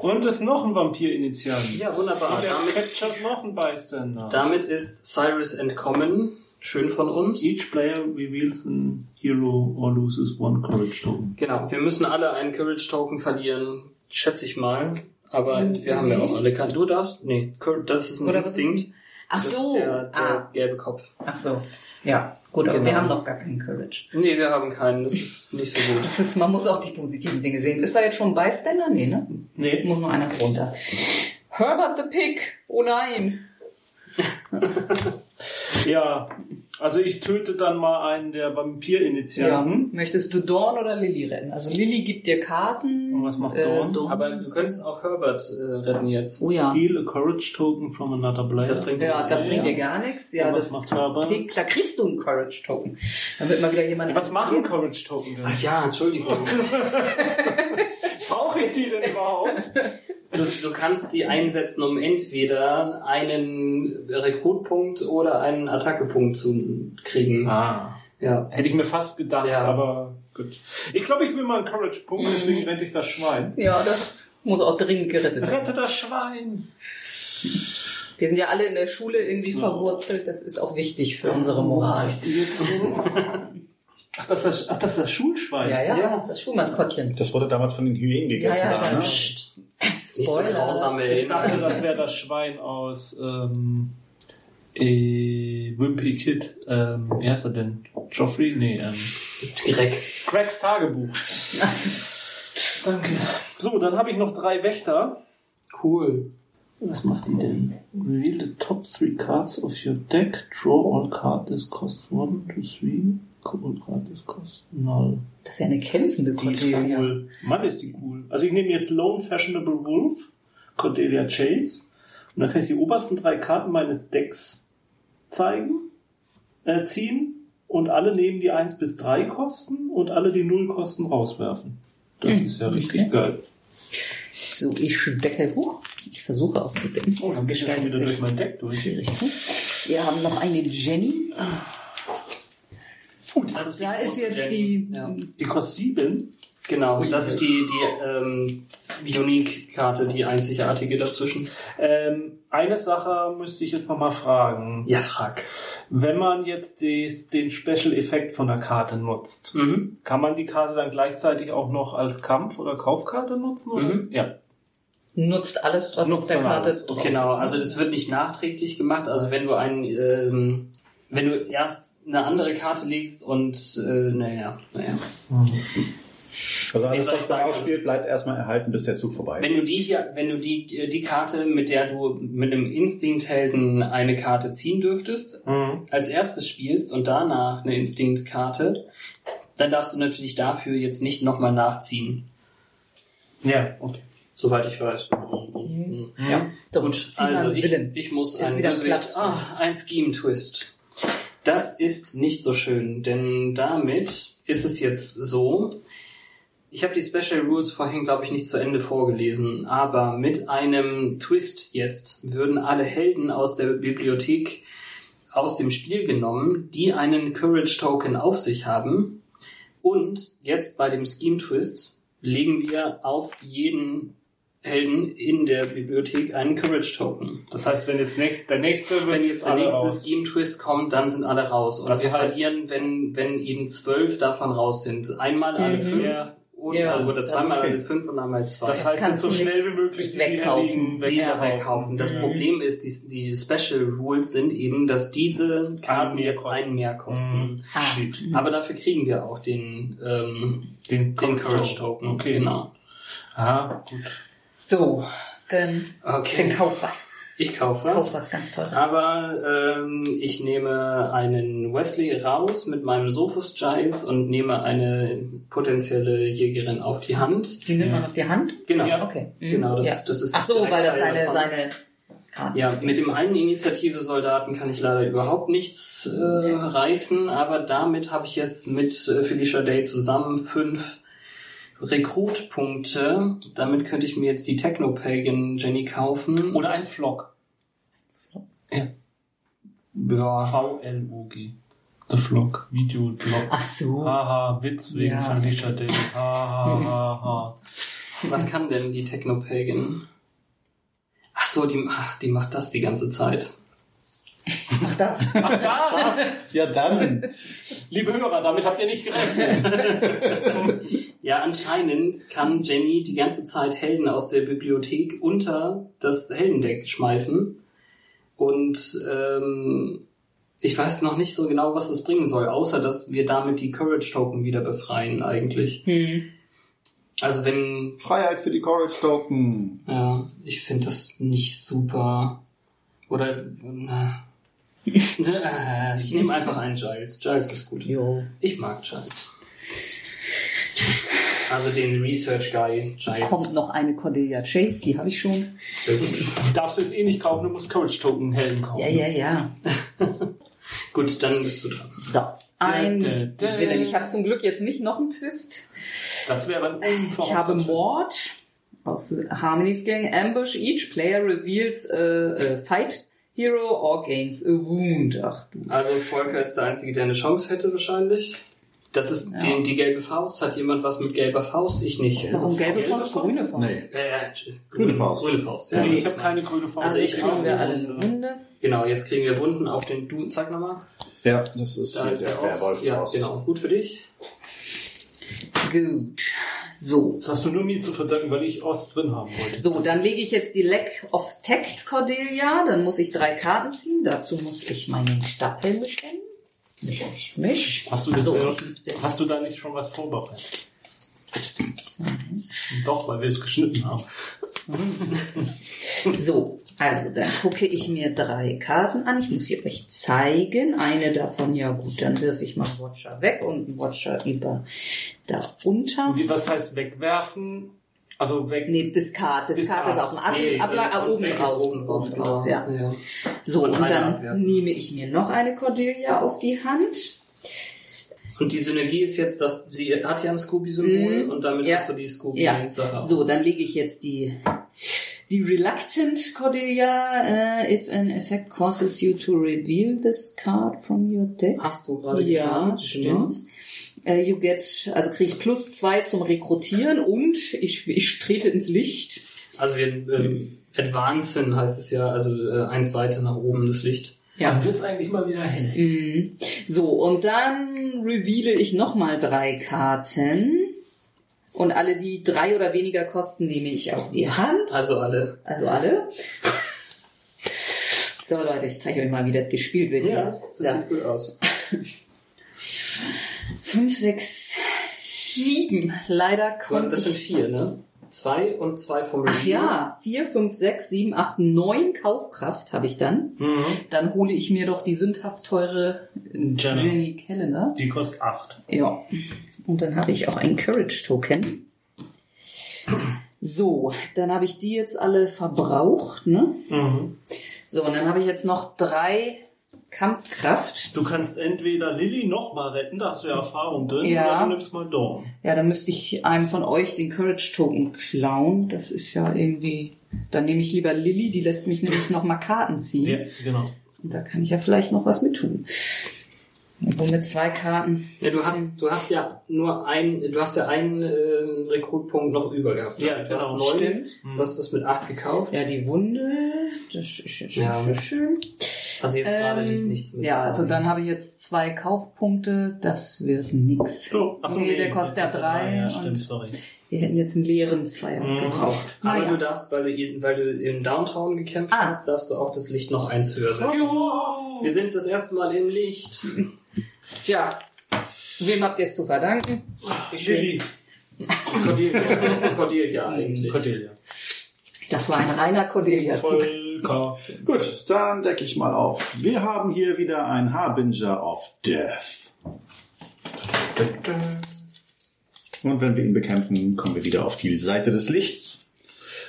Und es ist noch ein Vampir-Initiant. Ja, wunderbar. Und er Damit, captured noch ein Bystander. damit ist Cyrus entkommen. Schön von uns. Each player reveals an hero or loses one courage token. Genau, wir müssen alle einen Courage Token verlieren, schätze ich mal. Aber wir haben ja auch alle keinen. Du darfst? Nee, das ist ein Oder Instinkt. Ach Das so. ist der, der ah. gelbe Kopf. Ach so. Ja, gut, aber Genau. wir haben noch gar keinen Courage. Nee, wir haben keinen. Das ist nicht so gut. *laughs* Das ist, man muss auch die positiven Dinge sehen. Ist da jetzt schon ein Bystander? Nee, ne? Nee. Muss nur einer runter. Herbert the Pig. Oh nein. *laughs* Ja, also ich töte dann mal einen der Ja. Vampirinitianten. Möchtest du Dorn oder Lilly retten? Also Lilly gibt dir Karten. Und was macht Dorn? Aber du könntest auch Herbert äh, retten jetzt. Oh ja. Steal a Courage Token from another player. Das bringt Ja, das Ja. bringt dir gar nichts. Ja, was das macht Herbert? Da kriegst du einen Courage Token. Dann wird mal wieder jemand. Was machen Courage Token denn? Ach ja, Entschuldigung. *laughs* Brauche ich sie denn überhaupt? Du, du kannst die einsetzen, um entweder einen Rekrutpunkt oder einen Attackepunkt zu kriegen. Ah. Ja. Hätte ich mir fast gedacht, Ja. aber gut. Ich glaube, ich will mal einen Courage-Punkt, Mhm. deswegen rette ich das Schwein. Ja, das muss auch dringend gerettet werden. Rette das Schwein! Wir sind ja alle in der Schule irgendwie So. verwurzelt. Das ist auch wichtig für unsere Moral. *laughs* Ach, das ist das, ach, das ist das Schulschwein. Ja, ja, Ja. das ist das Schulmaskottchen. Das wurde damals von den Hyänen gegessen. Ja, ja, da, ja. ne? Psst. Nicht so Spoiler. grausame Ich dachte, das wäre das Schwein aus ähm, äh, Wimpy Kid. Ähm, wie heißt er denn? Joffrey? Nee, ähm, Greg. Gregs Tagebuch. Danke. So, dann habe ich noch drei Wächter. Cool. Was macht die denn? Reveal the top three cards of your deck. Draw all card this cost one to three. This cost null. Das ist ja eine kämpfende Die ist Cordelia. cool. Mann, ist die cool. Also ich nehme jetzt Lone Fashionable Wolf, Cordelia Chase. Und dann kann ich die obersten drei Karten meines Decks zeigen, äh, ziehen. Und alle nehmen die 1 bis 3 Kosten und alle die 0 Kosten rauswerfen. Das Hm, ist ja richtig okay. geil. So, ich decke hoch. Ich versuche aufzudecken. Oh, dann bin ich schon wieder durch mein Deck durch. schwierig. Ne? Wir haben noch eine Jenny. Das ist Da ist jetzt Jenny. die. Ja. Die kostet 7. Genau, das ist die, die ähm, Unique-Karte, die einzigartige dazwischen. Ähm, eine Sache müsste ich jetzt nochmal fragen. Ja, frag. Wenn man jetzt des, den Special-Effekt von der Karte nutzt, Mhm. kann man die Karte dann gleichzeitig auch noch als Kampf- oder Kaufkarte nutzen? Oder? Mhm. Ja. Nutzt alles, was Nutzt auf der Karte alles. drauf Genau, also das wird nicht nachträglich gemacht. Also wenn du einen, ähm, wenn du erst eine andere Karte legst und äh, naja, naja. Also alles, was da ausspielt, bleibt erstmal erhalten, bis der Zug vorbei Wenn ist. du die hier, wenn du die, äh, die Karte, mit der du mit einem Instinkthelden eine Karte ziehen dürftest, Mhm. als erstes spielst und danach eine Instinktkarte, dann darfst du natürlich dafür jetzt nicht nochmal nachziehen. Ja, okay. Soweit ich weiß. Mhm. Ja. So, Gut, also ich, ich muss wieder Bösewicht- Platz. Ah, ein Scheme-Twist. Das ist nicht so schön, denn damit ist es jetzt so, ich habe die Special Rules vorhin, glaube ich, nicht zu Ende vorgelesen, aber mit einem Twist jetzt würden alle Helden aus der Bibliothek aus dem Spiel genommen, die einen Courage Token auf sich haben. Und jetzt bei dem Scheme Twist legen wir auf jeden Helden in der Bibliothek einen Courage Token. Das heißt, wenn jetzt nächst, der nächste wird Wenn jetzt der alle nächste raus. Scheme Twist kommt, dann sind alle raus. Und Das wir heißt- verlieren, wenn, wenn eben zwölf davon raus sind. Einmal alle Mhm. fünf Ja. und, Ja, also, oder das- zweimal okay. alle fünf und einmal zwei. Das heißt, kannst so schnell wie möglich die wegkaufen. Liegen wieder wegkaufen. Das Mhm. Problem ist, die, die Special Rules sind eben, dass diese Karten jetzt kosten. einen mehr kosten. Mhm. Ah. Shit. Aber dafür kriegen wir auch den, ähm, Den, den Courage Token. Okay. Genau. Ah, gut. So, dann, dann Okay. kauf was. Ich kaufe Kauf was. was ganz Tolles. Aber ähm, ich nehme einen Wesley raus mit meinem Sophus Giles und nehme eine potenzielle Jägerin auf die Hand. Die nimmt Ja. man auf die Hand? Genau. Ja. Okay. Genau, das, Ja. das ist Ach so, weil das seine, davon. seine Karte. Ja, mit dem einen Initiative-Soldaten kann ich leider überhaupt nichts äh, reißen, aber damit habe ich jetzt mit äh, Felicia Day zusammen fünf Rekrutpunkte. Damit könnte ich mir jetzt die Technopagan Jenny kaufen. Oder ein Flock. ja, V-L-O-G. The Flock. Videoblog. Ach so. Haha, Witz wegen Ja. Felicia Day. Ha, ha, ha, ha. was kann denn die Technopagan? Ach so, die, ach, die macht das die ganze Zeit. Ach, das. Ach, das! Ja, dann. Liebe Hörer, damit habt ihr nicht gerechnet. Ja, anscheinend kann Jenny die ganze Zeit Helden aus der Bibliothek unter das Heldendeck schmeißen. Und ähm, ich weiß noch nicht so genau, was das bringen soll, außer dass wir damit die Courage Token wieder befreien eigentlich. Hm. Also wenn, Freiheit für die Courage Token. ja, ich finde das nicht super. Oder äh, *laughs* ich nehme einfach einen Giles. Giles ist gut. Jo. Ich mag Giles. Also den Research Guy Giles. Kommt noch eine Cordelia Chase, die habe ich schon. Sehr gut. Die darfst du jetzt eh nicht kaufen, du musst Courage Token Helden kaufen. Ja, ja, ja. *laughs* Gut, dann bist du dran. So. Ein. Villain. Ich habe zum Glück jetzt nicht noch einen Twist. Das wäre ein unverhoffter Ich habe. Mord aus Harmony's Gang. Ambush. Each player reveals a, a fight hero or gains a wound. Ach du. Also Volker ist der Einzige, der eine Chance hätte wahrscheinlich. Das ist Ja. die, die gelbe Faust. Hat jemand was mit gelber Faust? Ich nicht. Warum gelbe Faust? Grüne Faust. Nee. Äh, äh, Grüne Faust. Grüne Faust. Ja, Nee, ich habe keine grüne Faust. Also ich kriegen wir alle eine Runde. Genau, jetzt kriegen wir Wunden auf den Du. Zeig nochmal. Ja, das ist Da hier ist der der Werwolf. Ja, genau. Gut für dich. Gut. So. Das hast du nur mir zu verdanken, weil ich Ost drin haben wollte. So, dann lege ich jetzt die Lack of Tact Cordelia. Dann muss ich drei Karten ziehen. Dazu muss ich meinen Stapel bestimmen. Misch, misch, misch. Hast du, das so, ja- hast du da nicht schon was vorbereitet? Doch, weil wir es geschnitten haben. *laughs* So, also dann gucke ich mir drei Karten an. Ich muss sie euch zeigen. Eine davon, ja gut, dann wirfe ich mal Watcher weg und einen Watcher über darunter. Wie, was heißt wegwerfen? Also weg. Nee, Discard. Discard Discard. ist auf dem Ab Nee, Abla und äh, oben drauf. oben drauf, Oben drauf, genau. ja. Ja. So, Und und dann abwerfen. nehme ich mir noch eine Cordelia auf die Hand. Und die Synergie ist jetzt, dass sie hat ja ein Scooby-Symbol Mhm. und damit Ja. hast du die Scooby Ja. So, dann lege ich jetzt die die Reluctant Cordelia. Uh, if an effect causes you to reveal this card from your deck. Hast du gerade Ja, getan? stimmt. Äh, you get, also kriege ich plus zwei zum Rekrutieren und ich, ich trete ins Licht. Also wir ähm, advancen heißt es ja, also äh, eins weiter nach oben das Licht. Dann wird's eigentlich mal wieder hell. Mhm. So, und dann reveale ich nochmal drei Karten. Und alle, die drei oder weniger kosten, nehme ich auf die Hand. Also alle. Also alle. So, Leute, ich zeige euch mal, wie das gespielt wird. hier. das So. sieht gut aus. Fünf, sechs, sieben. Leider Und konnte das sind vier, ne? Zwei und zwei vom Ach ja, vier, fünf, sechs, sieben, acht, neun Kaufkraft habe ich dann. Mhm. Dann hole ich mir doch die sündhaft teure Jenna. Jenny Callender. Die kostet 8. Ja. Und dann habe ich auch einen Courage Token. So, dann habe ich die jetzt alle verbraucht, ne? Mhm. So, und dann habe ich jetzt noch drei Kampfkraft. Du kannst entweder Lilly noch mal retten, da hast du ja Erfahrung drin, Ja. oder du nimmst mal Dawn. Ja, dann müsste ich einem von euch den Courage Token klauen. Das ist ja irgendwie. Dann nehme ich lieber Lilly, die lässt mich nämlich noch mal Karten ziehen. Ja, genau. Und da kann ich ja vielleicht noch was mit tun. Obwohl mit zwei Karten. Ja, du hast, du hast ja nur ein, du hast ja einen äh, Rekrutpunkt noch über gehabt. Ja, du hast genau. neun, Stimmt. Du hast das mit acht gekauft. Ja, die Wunde, das ist ja schön. Ja. Also jetzt gerade liegt Ähm, nichts mit. ja, also zwei. dann habe ich jetzt zwei Kaufpunkte. Das wird nix. So, ach so, Nee, der kostet ja drei Ja, stimmt, sorry. Wir hätten jetzt einen leeren Zweier Mhm. gebraucht. Aber Naja. du darfst, weil du, weil du im Downtown gekämpft Ah. hast, darfst du auch das Licht noch eins höher setzen. Juhu! Wir sind das erste Mal im Licht. *laughs* Tja, wem habt ihr es zu verdanken? Lilly. Cordelia, Cordelia eigentlich. Cordelia. Das war ein reiner Cordelia-Zug. Volker. Gut, dann decke ich mal auf. Wir haben hier wieder ein Harbinger of Death. Und wenn wir ihn bekämpfen, kommen wir wieder auf die Seite des Lichts.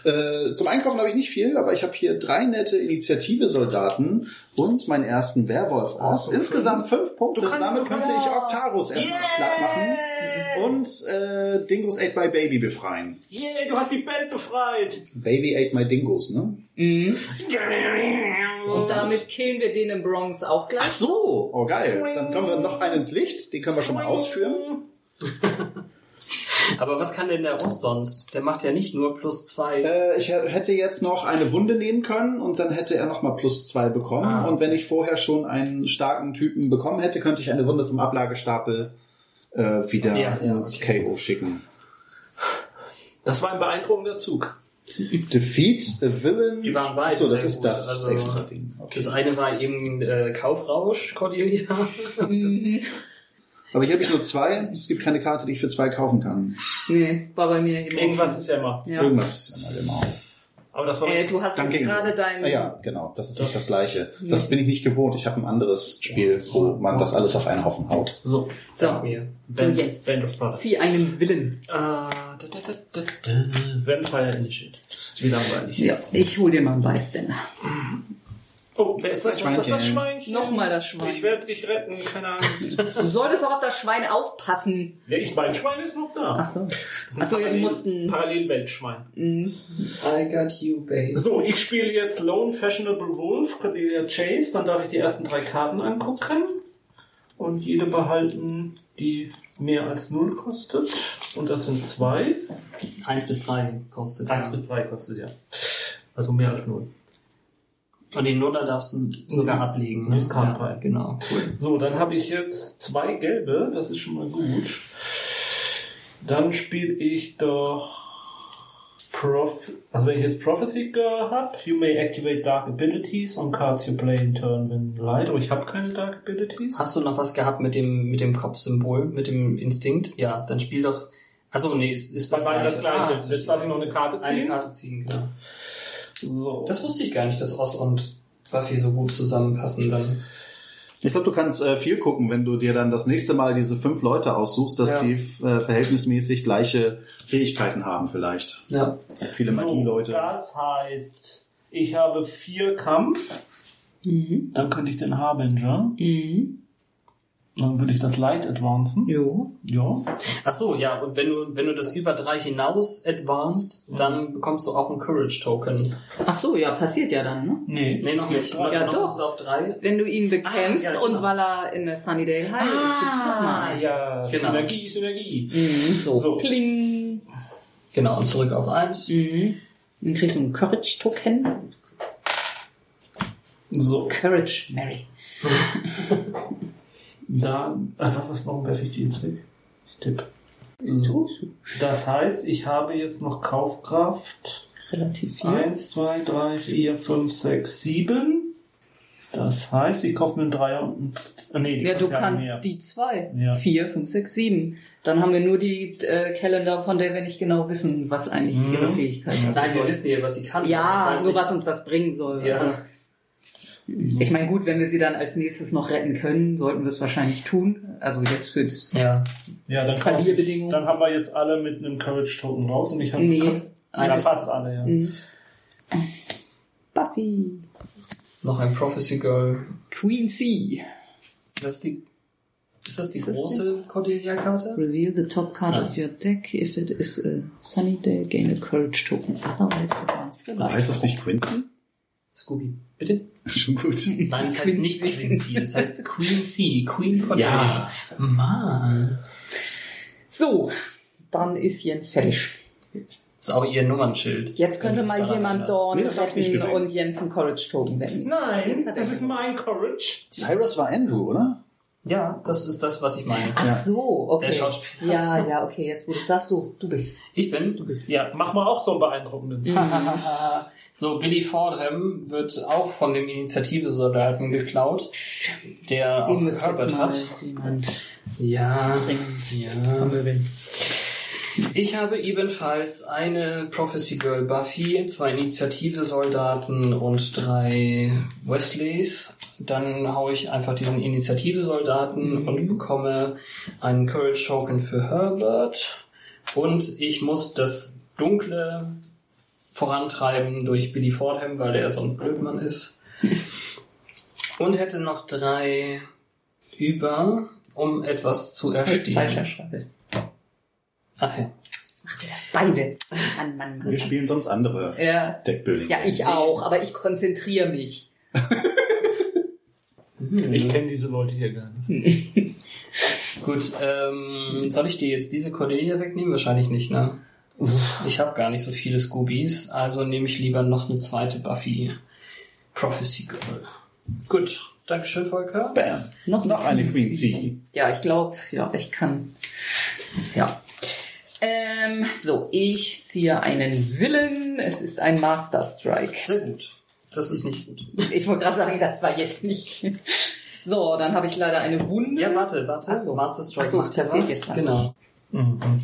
Äh, zum Einkaufen habe ich nicht viel, aber ich habe hier drei nette Initiative-Soldaten und meinen ersten Werwolf aus. Insgesamt fünf Punkte. Damit könnte ich Octarus erstmal platt machen und äh, Dingos Ate My Baby befreien. Yeah, du hast die Band befreit. Baby Ate My Dingos, ne? Mhm. Und damit killen wir den im Bronx auch Ach gleich. so, oh geil. Dann kommen wir noch einen ins Licht. Den können wir schon mal ausführen. *laughs* Aber was kann denn der Ross sonst? Der macht ja nicht nur plus zwei. Äh, ich hätte jetzt noch eine Wunde nehmen können und dann hätte er noch mal plus zwei bekommen. Ah. Und wenn ich vorher schon einen starken Typen bekommen hätte, könnte ich eine Wunde vom Ablagestapel äh, wieder Ja, ja, ins okay. KO schicken. Das war ein beeindruckender Zug. Defeat a Villain. Die waren beide So, das ist gut. das Also, extra Ding. Okay. Das eine war eben äh, Kaufrausch, Cordelia. *laughs* Aber hier habe ich nur zwei. Es gibt keine Karte, die ich für zwei kaufen kann. Nee, war bei mir eben Irgendwas ist ja immer. Ja. Irgendwas ist ja mal genau. Aber das war Äh, du hast jetzt gerade dein... Ah ja, genau. Das ist nicht das Gleiche. Das bin ich nicht gewohnt. Ich habe ein anderes Spiel, wo man das alles auf einen Haufen haut. so. Sag mir. So, jetzt. Band of Brothers. Zieh einen Willen. Äh, da, da, da, da, da. Vampire Initiate. Wie langweilig. Ja, ich hol dir mal einen Bystander. Oh, wer ist das? Was ist das, das Schweinchen. Schweinchen? Nochmal das Schwein. Ich werde dich retten, keine Angst. *laughs* Du solltest doch auf das Schwein aufpassen. ja, ich, mein Schwein ist noch da. Ach so. Das ist ein Ach so, ja, die Parallel- mussten... Parallelweltschwein. Mhm. I got you, babe. So, ich spiele jetzt Lone Fashionable Wolf, Cordelia Chase, dann darf ich die ersten drei Karten angucken und jede behalten, die mehr als null kostet. Und das sind zwei. Eins bis drei kostet. Eins ja. bis drei kostet, ja. Also mehr als null. Und die Nuller darfst du sogar ablegen. Ne? Discount ja, Pile. Genau, cool. So, dann habe ich jetzt zwei gelbe, das ist schon mal gut. Dann spiele ich doch Prof also wenn ich jetzt Prophecy Girl habe, you may activate Dark Abilities on cards you play in turn when light, aber ich habe keine Dark Abilities. Hast du noch was gehabt mit dem, mit dem Kopfsymbol, mit dem Instinkt? Ja, dann spiel doch. Achso, nee, ist, ist Dann war das Gleiche. Ah, Jetzt darf ich noch eine Karte Eine ziehen. Karte ziehen, genau. So. Das wusste ich gar nicht, dass Oz und Buffy so gut zusammenpassen dann. Ich glaube, du kannst äh, viel gucken, wenn du dir dann das nächste Mal diese fünf Leute aussuchst, dass Ja. die äh, verhältnismäßig gleiche Fähigkeiten haben vielleicht. Ja. Viele Magie-Leute. So, das heißt, ich habe vier Kampf, Mhm. dann könnte ich den Harbinger, Mhm. Dann würde ich das Light advancen. Jo. Ja. Ach so, ja, und wenn du, wenn du das über drei hinaus advanced, dann bekommst du auch ein Courage Token. Ach so, ja, passiert ja dann, ne? Nee. Nee, noch nicht. Ja, noch doch. ist auf drei. Wenn du ihn bekämpfst Ah, ja, genau. und weil er in der Sunnydale High ist, gibt's nochmal. Ja, Genau. Synergie, Synergie. Mhm, so. So. Pling. Genau, und zurück auf eins. Mhm. Dann kriegst du einen Courage-Token. So, Courage, Mary. *laughs* da, ach, was, warum werfe ich die jetzt weg? Ich tippe. So. Das heißt, ich habe jetzt noch Kaufkraft. Relativ viel. Eins, zwei, drei, vier, fünf, sechs, sieben. Das heißt, ich kaufe mir einen Dreier und einen, äh, nee, die Ja, du kannst mehr. die zwei. Ja. Vier, fünf, sechs, sieben. Dann haben wir nur die äh, Calendar, von der wir nicht genau wissen, was eigentlich Mhm. ihre Fähigkeit ist. Nein, wir wissen ja, was sie kann. Ja, nur nicht- was uns das bringen soll. Ja. Ich meine, gut, wenn wir sie dann als nächstes noch retten können, sollten wir es wahrscheinlich tun. Also jetzt für das Ja. Ja, dann, ich, dann haben wir jetzt alle mit einem Courage Token raus und ich habe Nee. ja, fast alle, ja. Mhm. Buffy. Noch ein Prophecy Girl. Queen C. Das ist die, ist das die Ist große Cordelia-Karte? Reveal the top card Ja. of your deck. If it is a sunny day, gain a courage token. Otherwise, the. Heißt das nicht Quincy? Scooby. Bitte? *laughs* Schon gut. Nein, es heißt nicht Quincy. Es heißt Queen C. Queen Cordelia. Ja. Mann. So, dann ist Jens fertig. Das ist auch ihr Nummernschild. Jetzt könnte mal jemand. Dorn Nee, retten und Jens einen Courage Token wetten. Jetzt Nein, das ist mein Courage. Cyrus war Andrew, oder? Ja, das ist das, was ich meine. Ach so, okay. Der Schauspieler. Ja, ja, okay, jetzt wo du sagst, so, du bist. Ich bin. Du bist. Ja, mach mal auch so einen beeindruckenden. *laughs* Mhm. So, Billy Fordham wird auch von dem Initiative-Soldaten geklaut, der Den auch Herbert hat. Ja, ja. Ich habe ebenfalls eine Prophecy Girl Buffy, zwei Initiative-Soldaten und drei Wesleys. Dann haue ich einfach diesen Initiative-Soldaten und bekomme einen Courage Token für Herbert. Und ich muss das Dunkle vorantreiben durch Billy Fordham, weil er so ein Blödmann ist. *laughs* Und hätte noch drei über, um etwas zu Falscher erstehen. Stapel. Ach ja. Jetzt macht ihr das beide. Mann, Mann, Mann. Wir spielen sonst andere Ja. Deckbuilding. ja, ich auch, aber ich konzentriere mich. Ich kenne diese Leute hier gar nicht. Gut, ähm, soll ich dir jetzt diese Cordelia wegnehmen? Wahrscheinlich nicht, ne? Ich habe gar nicht so viele Scoobies, also nehme ich lieber noch eine zweite Buffy Prophecy Girl. Gut, Dankeschön, Volker. Bam. Noch Noch eine Queen C. Ja, ich glaube, ja, ich kann. Ja. Ähm, so, ich ziehe einen Willen. Es ist ein Master Strike. Sehr gut. Das ist nicht gut. Ich wollte gerade sagen, das war jetzt nicht. So, dann habe ich leider eine Wunde. Ja, warte, warte. Ach so. Master Strike Ach so, macht passiert was. jetzt was. Genau. Mhm.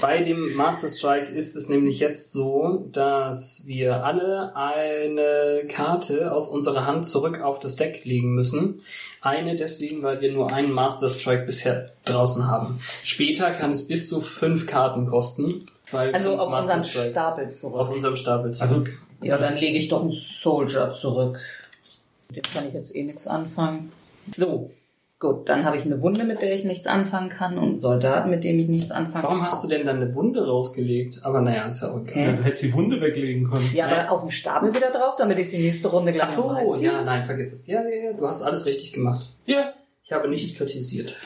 Bei dem Master Strike ist es nämlich jetzt so, dass wir alle eine Karte aus unserer Hand zurück auf das Deck legen müssen. Eine deswegen, weil wir nur einen Master Strike bisher draußen haben. Später kann es bis zu fünf Karten kosten. Weil Also auf Master unseren Strikes- Stapel zurück. Auf unserem Stapel Also, zurück. ja, dann lege ich doch einen Soldier zurück. Mit dem kann ich jetzt eh nichts anfangen. So, gut, dann habe ich eine Wunde, mit der ich nichts anfangen kann und einen Soldat, mit dem ich nichts anfangen Warum kann. hast du denn dann eine Wunde rausgelegt? Aber naja, ist ja egal. ja, du hättest die Wunde weglegen können. Ja, aber auf dem Stapel wieder drauf, damit ich die nächste Runde gleich Ach so, ja, nein, vergiss es. Ja, ja, ja, du hast alles richtig gemacht. Ja. Ich habe nicht kritisiert.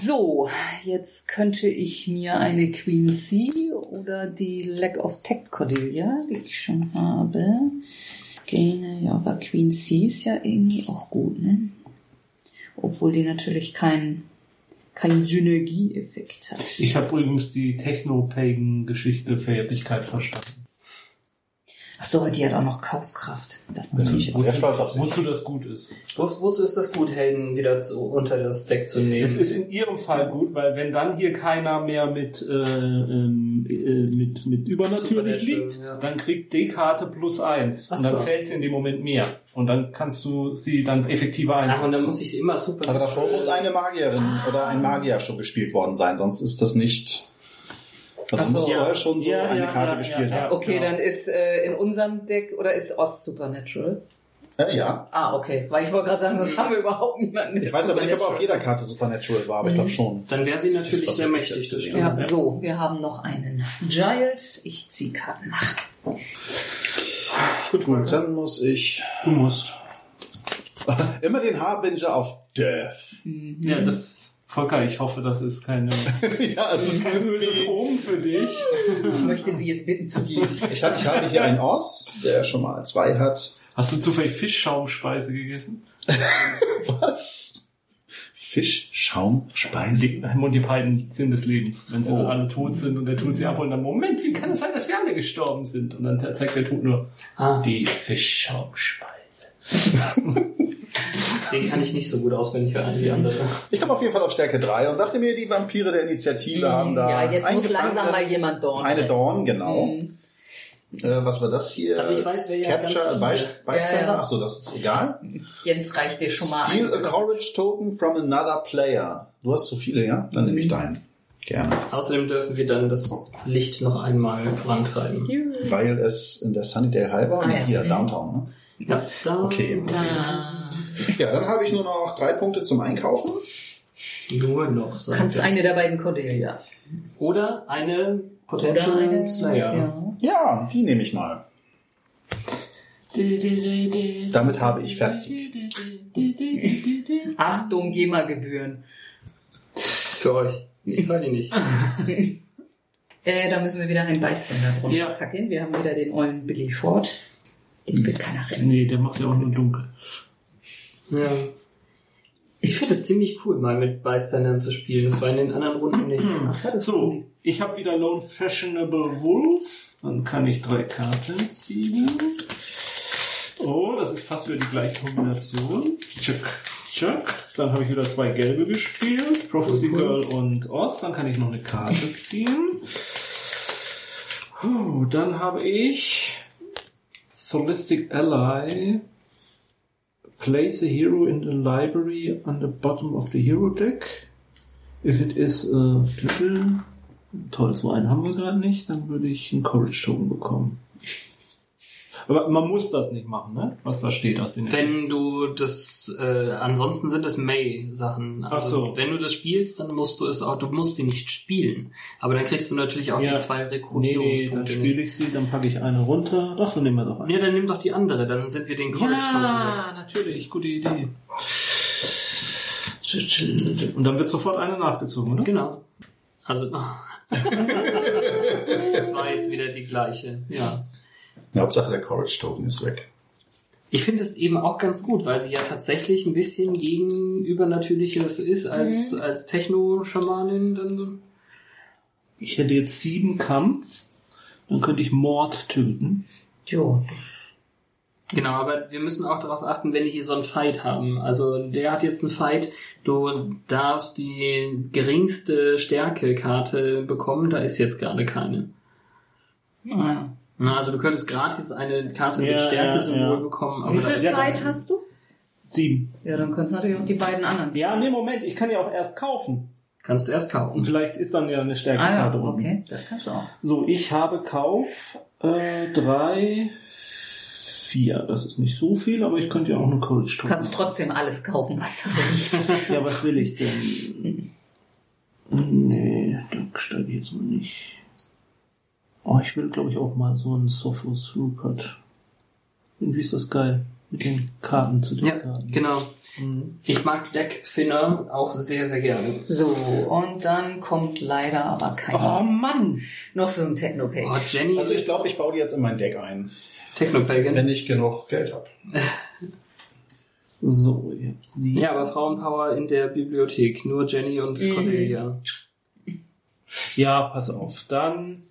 So, jetzt könnte ich mir eine Queen C oder die Lack of Tech Cordelia, die ich schon habe. Gene, ja, aber Queen C ist ja irgendwie auch gut, ne? Obwohl die natürlich keinen keinen Synergieeffekt hat. Ich habe übrigens die Techno-Pagan-Geschichte Fähigkeit verstanden. Ach so, die hat auch noch Kaufkraft. Das ist Bin natürlich ich sehr stolz auf dich. Wozu das gut ist. Wo, wozu ist das gut, Helden wieder zu, unter das Deck zu nehmen? Es ist in ihrem Fall gut, weil wenn dann hier keiner mehr mit, äh, ähm, äh, mit, mit übernatürlich liegt, ja. dann kriegt die Karte plus eins. Ach Und dann so. zählt sie in dem Moment mehr. Und dann kannst du sie dann effektiver Ach, einsetzen. und dann muss ich sie immer super. Aber davor muss eine Magierin oder ein Magier schon gespielt worden sein, sonst ist das nicht. Also Ach so. muss Ja. vorher schon so Ja, eine ja, Karte ja, gespielt ja, ja. haben. Okay, Genau. dann ist äh, in unserem Deck oder ist Ost Supernatural? Äh, ja. Ah, okay. Weil ich wollte gerade sagen, sonst Mhm. haben wir überhaupt niemanden. Ich weiß aber nicht, ob auf jeder Karte Supernatural war, aber ich glaube schon. Dann wäre sie natürlich sehr mächtig, das stimmt. Ja, so, wir haben noch einen Giles. Ich ziehe Karten nach. Gut, gut, dann muss ich Du musst. *laughs* immer den Harbinger auf Death. Ja, das, Volker, ich hoffe, das ist keine, *laughs* ja, das ist kein böses Omen für dich. Ich möchte Sie jetzt bitten zu gehen. Ich habe, ich habe hier einen Oss, der schon mal zwei hat. Hast du zufällig Fischschaumspeise gegessen? *laughs* Was? Fisch, Schaum, Speise. Die Monty Python Sinn des Lebens. Wenn sie Oh. dann alle tot sind und der Tod sie abholt, dann Moment, wie kann es sein, dass wir alle gestorben sind? Und dann zeigt der Tod nur Ah, die Fischschaumspeise. *laughs* den kann ich nicht so gut auswendig hören wie die andere. Ich komme auf jeden Fall auf Stärke 3 und dachte mir, die Vampire der Initiative haben da ja, jetzt muss langsam mal jemand Dorn. Eine. Dawn, genau. Mhm. Äh, was war das hier? Also ich weiß, wer ja Capture ganz a viele- By Bystander? Ja, ja. Achso, das ist egal. Jens reicht dir schon mal Steal a ein. Courage Token from another player. Du hast zu viele, ja? Dann nehme ich deinen. Gerne. Außerdem dürfen wir dann das Licht noch einmal vorantreiben. Weil es in der Sunnydale High war. Ah, ja. Hier, Downtown. Ne? Ja, da, Okay. Ja, dann habe ich nur noch drei Punkte zum Einkaufen. Nur noch. Du sagt kannst eine der beiden Cordelias. Oder eine Potential Oder eine Slayer. Ja. Ja, die nehme ich mal. Damit habe ich fertig. Achtung, GEMA-Gebühren. Für euch. Ich zahle die nicht. *laughs* Äh, da müssen wir wieder einen Beiständer drunter Ja. packen. Wir haben wieder den ollen Billy Ford. Den will keiner rennen. Nee, der macht ja auch nur dunkel. Ja. Ich finde es ziemlich cool, mal mit Bystandern zu spielen. Das war in den anderen Runden nicht. So, ich habe wieder Lone Fashionable Wolf. Dann kann ich drei Karten ziehen. Oh, das ist fast wieder die gleiche Kombination. Chuck, Chuck. Dann habe ich wieder zwei gelbe gespielt. Prophecy Girl und Oz. Dann kann ich noch eine Karte ziehen. Puh, dann habe ich Solistic Ally. Place a hero in the library on the bottom of the hero deck. If it is a Titel, toll, so einen haben wir gerade nicht, dann würde ich einen Courage Token bekommen. Aber man muss das nicht machen, ne? Was da steht aus den Wenn du das, äh, ansonsten sind es May-Sachen. Also, Ach so. wenn du das spielst, dann musst du es auch, du musst sie nicht spielen. Aber dann kriegst du natürlich auch Ja. die zwei Nee, nee, dann Rekrutierungspunkte spiele ich sie, dann packe ich eine runter. Doch, dann nehmen wir doch eine. Nee, dann nimm doch die andere, dann sind wir den College Ja, natürlich, gute Idee. Und dann wird sofort eine nachgezogen, oder? Genau. Also, *laughs* das war jetzt wieder die gleiche, ja. Hauptsache der Courage Token ist weg. Ich finde es eben auch ganz gut, weil sie ja tatsächlich ein bisschen gegen Übernatürliches ist als, als Techno-Schamanin. Dann so. Ich hätte jetzt sieben Kampf. Dann könnte ich Mord töten. Jo. Genau, aber wir müssen auch darauf achten, wenn wir hier so einen Fight haben. Also der hat jetzt einen Fight, du darfst die geringste Stärke-Karte bekommen, da ist jetzt gerade keine. Ah. Na, also du könntest gratis eine Karte Ja, mit Stärke-Symbol ja, ja. bekommen, aber Wie da viel ja keine. hast du? Sieben. Ja, dann könntest du natürlich auch die beiden anderen. Ja, nee, Moment. Ich kann ja auch erst kaufen. Kannst du erst Und kaufen. vielleicht ist dann ja eine Ah Stärkekarte ja, unten. okay. Das kannst du auch. So, ich habe Kauf äh, drei, vier. Das ist nicht so viel, aber ich könnte ja auch eine Courage Du tun. kannst trotzdem alles kaufen, was du willst. *laughs* Ja, was will ich denn? Nee, da steige ich jetzt mal nicht. Oh, ich will, glaube ich, auch mal so einen Sophos Rupert. Irgendwie ist das geil. Mit den Karten zu den Ja, Karten. genau. Mhm. Ich mag Deck Finner auch sehr, sehr gerne. So, und dann kommt leider aber kein. Oh Mann! Noch so ein Techno-Pay. Oh, Jenny. Also ich glaube, ich baue die jetzt in mein Deck ein, Technopagan. wenn ich genug Geld habe. So, ich hab sie. Ja, aber Frauenpower in der Bibliothek. Nur Jenny und Mhm. Cornelia. Ja, pass auf. Dann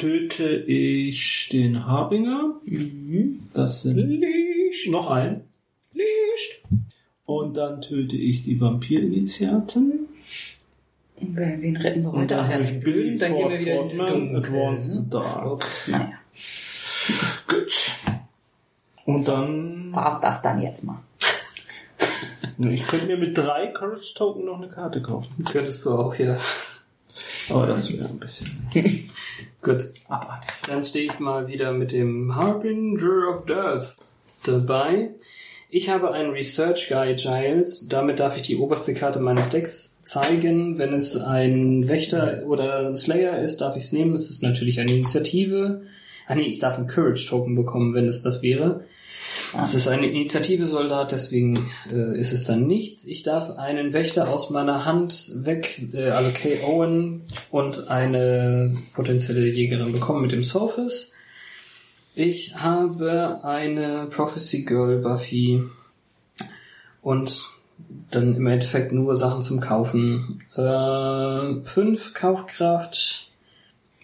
töte ich den Harbinger. Mhm. Das sind noch ein. Licht. Und dann töte ich die Vampirinitiaten. Und wer- Wen retten wir heute? dann Ach ja, ich nicht Bill dann gehen wir wieder ins Dunkel. Advanced ne? Dark. Naja, Gut. Und dann... war's das dann jetzt mal. *laughs* Ich könnte mir mit drei Courage Token noch eine Karte kaufen. Könntest du auch, ja. Aber das wäre ein bisschen *laughs* Gut. abartig. Dann stehe ich mal wieder mit dem Harbinger of Death dabei. Ich habe einen Research Guy Giles. Damit darf ich die oberste Karte meines Decks zeigen. Wenn es ein Wächter oder Slayer ist, darf ich es nehmen. Es ist natürlich eine Initiative. Ah nee, ich darf einen Courage Token bekommen, wenn es das wäre. Es ist eine Initiative-Soldat, deswegen äh, ist es dann nichts. Ich darf einen Wächter aus meiner Hand weg, äh, also Owen und eine potenzielle Jägerin bekommen mit dem Sophis. Ich habe eine Prophecy Girl Buffy und dann im Endeffekt nur Sachen zum Kaufen. Äh, fünf Kaufkraft,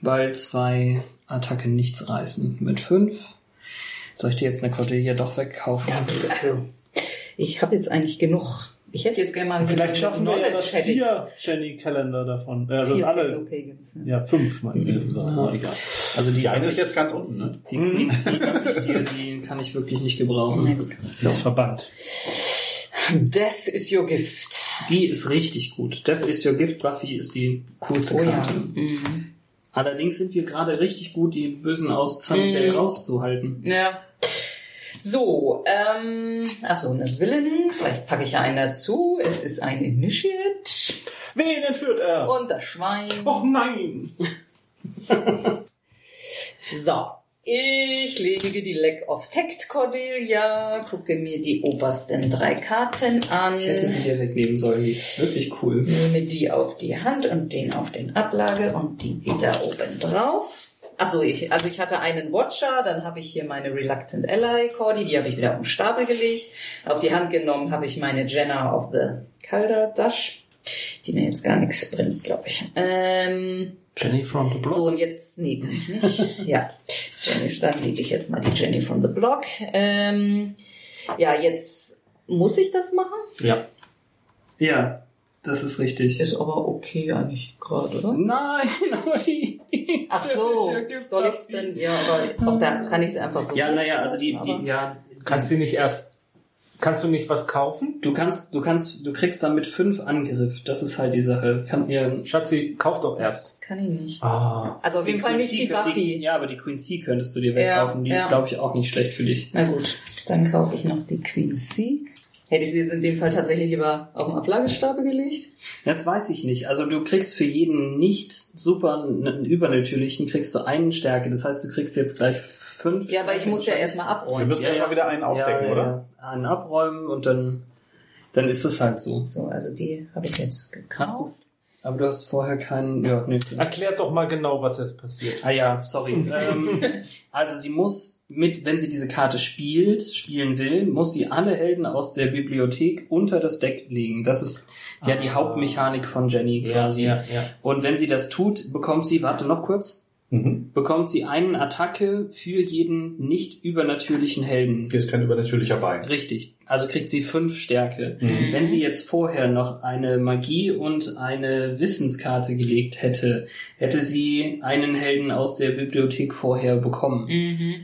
weil zwei Attacken nichts reißen. Mit fünf soll ich dir jetzt eine Cordelia doch wegkaufen? Also, ich habe jetzt eigentlich genug. Ich hätte jetzt gerne mal Vielleicht schaffen wir ja das vier Jenny Kalender davon. Äh, das Vier alle. Ja, fünf meine ich. Aber egal. Also die, Die eine also ist jetzt ganz unten, ne? die lasse ich dir, die kann ich wirklich nicht gebrauchen. gut. Sie ist verbannt. Death is your gift. Die ist richtig gut. Death is your gift, Buffy ist die coolste Oh ja. Karte. Mhm. Allerdings sind wir gerade richtig gut, die Bösen aus Sunday Mhm. rauszuhalten. Ja. So, ähm, achso, eine Villain. Vielleicht packe ich ja einen dazu. Es ist ein Initiate. Wen entführt er? Und das Schwein. Och nein! *laughs* So. Ich lege die Leg of Tact Cordelia, gucke mir die obersten drei Karten an, Ich hätte sie dir wegnehmen sollen, die ist wirklich cool. nehme die auf die Hand und den auf den Ablage und die wieder oben drauf. Also ich, also ich hatte einen Watcher, dann habe ich hier meine Reluctant Ally Cordy, die habe ich wieder auf den Stapel gelegt. Auf die Hand genommen habe ich meine Jenna of the Kalderdash, die mir jetzt gar nichts bringt, glaube ich. Ähm, Jenny from the Block. so, und jetzt, nee, bin ich nicht. *laughs* Ja, Jenny, dann lege ich jetzt mal die Jenny from the Block. Ähm, ja, jetzt muss ich das machen? Ja. Ja, das ist richtig. Ist aber okay eigentlich gerade, oder? Nein, *laughs* aber die... Ach so, soll ich es denn? Ja, aber auf der kann ich es einfach so. Ja, naja, also die, die ja, Kannst du nicht erst. Kannst du nicht was kaufen? du kannst, du kannst, du kriegst damit fünf Angriff. Das ist halt die Sache. Kann ihr Schatzi, kauf doch erst. Kann ich nicht. Ah. Also auf jeden Fall nicht die Queen C- Buffy. ja, aber die Queen C könntest du dir Ja, wegkaufen. Die ja. ist, glaube ich, auch nicht schlecht für dich. Na gut, dann kaufe ich noch die Queen C. Hätte ich sie jetzt in dem Fall tatsächlich lieber auf den Ablagestapel gelegt? Das weiß ich nicht. Also du kriegst für jeden nicht super übernatürlichen kriegst du einen Stärke. Das heißt, du kriegst jetzt gleich fünf. Ja, aber ich muss ja erstmal Wir abräumen. müssen Ja, erst ja. mal wieder einen aufdecken, ja, oder? Ja, einen abräumen und dann, dann ist es halt so. So, also die habe ich jetzt Hast du, gekauft. Aber du hast vorher keinen. Ja, nee. Erklärt doch mal genau, was jetzt passiert. Ah ja, sorry. ähm, also sie muss mit, wenn sie diese Karte spielt, spielen will, muss sie alle Helden aus der Bibliothek unter das Deck legen. Das ist ja die Ah. Hauptmechanik von Jenny quasi. ja. Und wenn sie das tut, bekommt sie, warte noch kurz, Mhm. bekommt sie einen Attacke für jeden nicht übernatürlichen Helden. Hier ist kein übernatürlicher bei. Richtig. Also kriegt sie fünf Stärke. Mhm. Wenn sie jetzt vorher noch eine Magie und eine Wissenskarte gelegt hätte, hätte sie einen Helden aus der Bibliothek vorher bekommen. Mhm.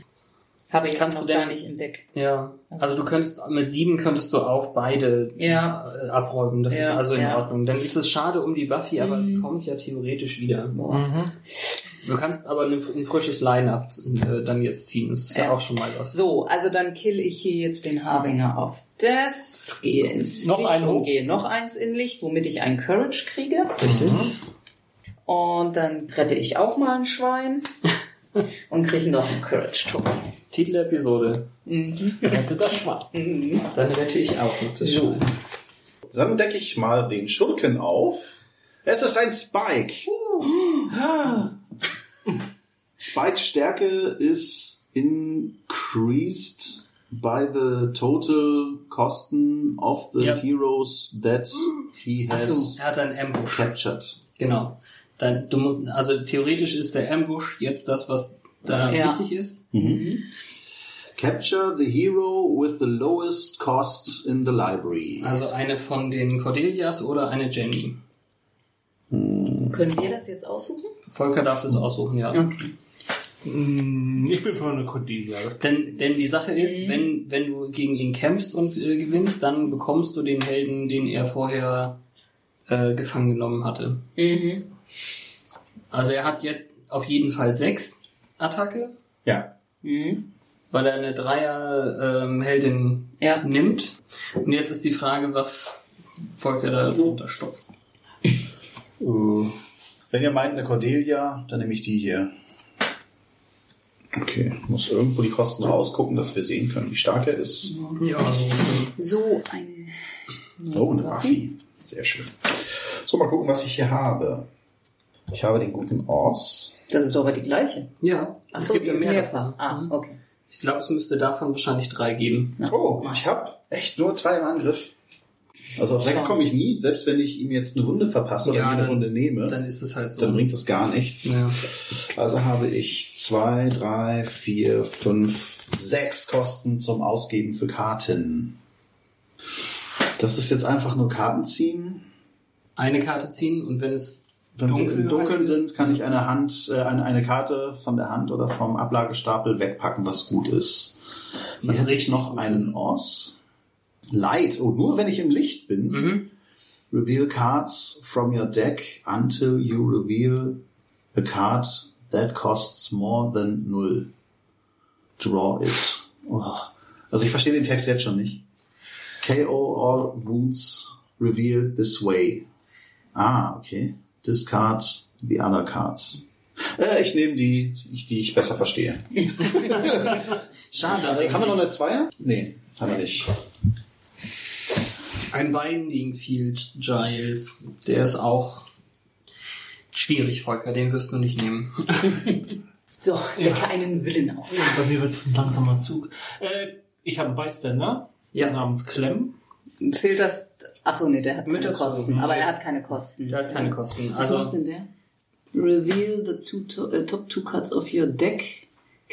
Habe ich Kannst noch du denn- gar nicht entdeckt. Ja. Also du könntest mit sieben könntest du auch beide Ja. äh, abräumen. Das ist Ja, also in ja. Ordnung. Dann ist es schade um die Buffy, aber Mhm. sie kommt ja theoretisch wieder. Mhm. Du kannst aber ein, ein frisches Line-Up äh, dann jetzt ziehen. Das ist ja, Ja. auch schon mal was. So, also dann kill ich hier jetzt den Harbinger auf Death, gehe ins Noch Licht und gehe noch eins in Licht, womit ich einen Courage kriege. Richtig. Und dann rette ich auch mal ein Schwein *laughs* und kriege noch einen Courage-Token. Titel der Episode. Mhm. Rette das Schwein. Mhm. Dann rette ich auch noch das So. Schwein. Dann decke ich mal den Schurken auf. Es ist ein Spike. *gasps* Spikes Stärke ist increased by the total Kosten of the Ja. heroes that he has Achso, er hat einen Ambush. captured. Genau. Dann, du, also theoretisch ist der Ambush jetzt das, was da Ja. wichtig ist. Mhm. Capture the hero with the lowest cost in the library. Also eine von den Cordelias oder eine Jenny. Können wir das jetzt aussuchen? Volker darf das aussuchen, ja. Okay. Mm, Ich bin für eine Cordelia. Denn, denn die Sache ist, Mhm. wenn, wenn du gegen ihn kämpfst und äh, gewinnst, dann bekommst du den Helden, den er vorher äh, gefangen genommen hatte. Mhm. Also er hat jetzt auf jeden Fall sechs Attacke, Ja. Mhm. weil er eine Dreier ähm, Heldin Ja. nimmt. Und jetzt ist die Frage, was Volker da drunter stopft. Uh, wenn ihr meint eine Cordelia, dann nehme ich die hier. Okay, muss irgendwo die Kosten rausgucken, dass wir sehen können, wie stark er ist. Ja, so. So eine. Oh, eine Buffy. Sehr schön. So, mal gucken, was ich hier habe. Ich habe den guten Ors. Das ist aber die gleiche. Ja, Ach so, die ist mehr mehrfach. davon. Ah, okay. Ich glaube, es müsste davon wahrscheinlich drei geben. Oh, ich habe echt nur zwei im Angriff. Also auf sechs komme ich nie, selbst wenn ich ihm jetzt eine Wunde verpasse oder Ja, eine dann- Runde nehme, Dann dann, ist es halt so. bringt das gar nichts. ja. Also habe ich zwei, drei, vier, fünf, sechs Kosten zum Ausgeben für Karten. Das ist jetzt einfach nur Karten ziehen. Eine Karte ziehen und wenn es Wenn wir Dunkel im Dunkeln ist. sind, kann ich eine Hand, äh, eine, eine Karte von der Hand oder vom Ablagestapel wegpacken, was gut ist. Was Hier hätte ich noch einen ist. Light. Oh, nur wenn ich im Licht bin. Mhm. Reveal cards from your deck until you reveal a card that costs more than null. Draw it. Oh. Also ich verstehe den Text jetzt schon nicht. KO all wounds revealed this way. Ah, okay. Discard the other cards. Äh, ich nehme die, die, ich besser verstehe. *laughs* *laughs* Schade, Haben wir noch eine Zweier? Nee, haben wir nicht. Ein Binding Field Giles, der ist auch schwierig, Volker, den wirst du nicht nehmen. *laughs* So, decke einen Willen auf. Bei mir wird es ein langsamer Zug. Äh, ich habe einen Bystander Ja. namens Clem. Zählt das? Achso, nee, der hat Mit keine. Kosten. Aber er hat keine Kosten. Der hat keine Kosten. Was macht Also, denn der? Reveal the two to uh, top two cards of your deck.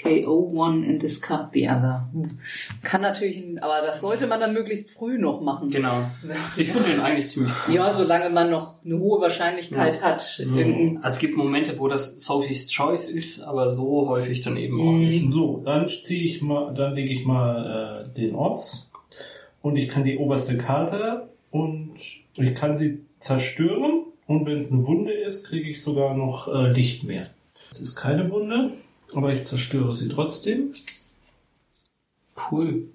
KO one and discard the other. Kann natürlich, ein- aber das sollte man dann möglichst früh noch machen. genau. *laughs* Ich finde den eigentlich ziemlich cool. Ja, solange man noch eine hohe Wahrscheinlichkeit hat. Irgendein- Also es gibt Momente, wo das Sophie's Choice ist, aber so häufig dann eben auch nicht. So, dann ziehe ich mal, dann lege ich mal äh, den Orts und ich kann die oberste Karte und ich kann sie zerstören und wenn es eine Wunde ist, kriege ich sogar noch äh, Licht mehr. Es ist keine Wunde, aber ich zerstöre sie trotzdem. Cool.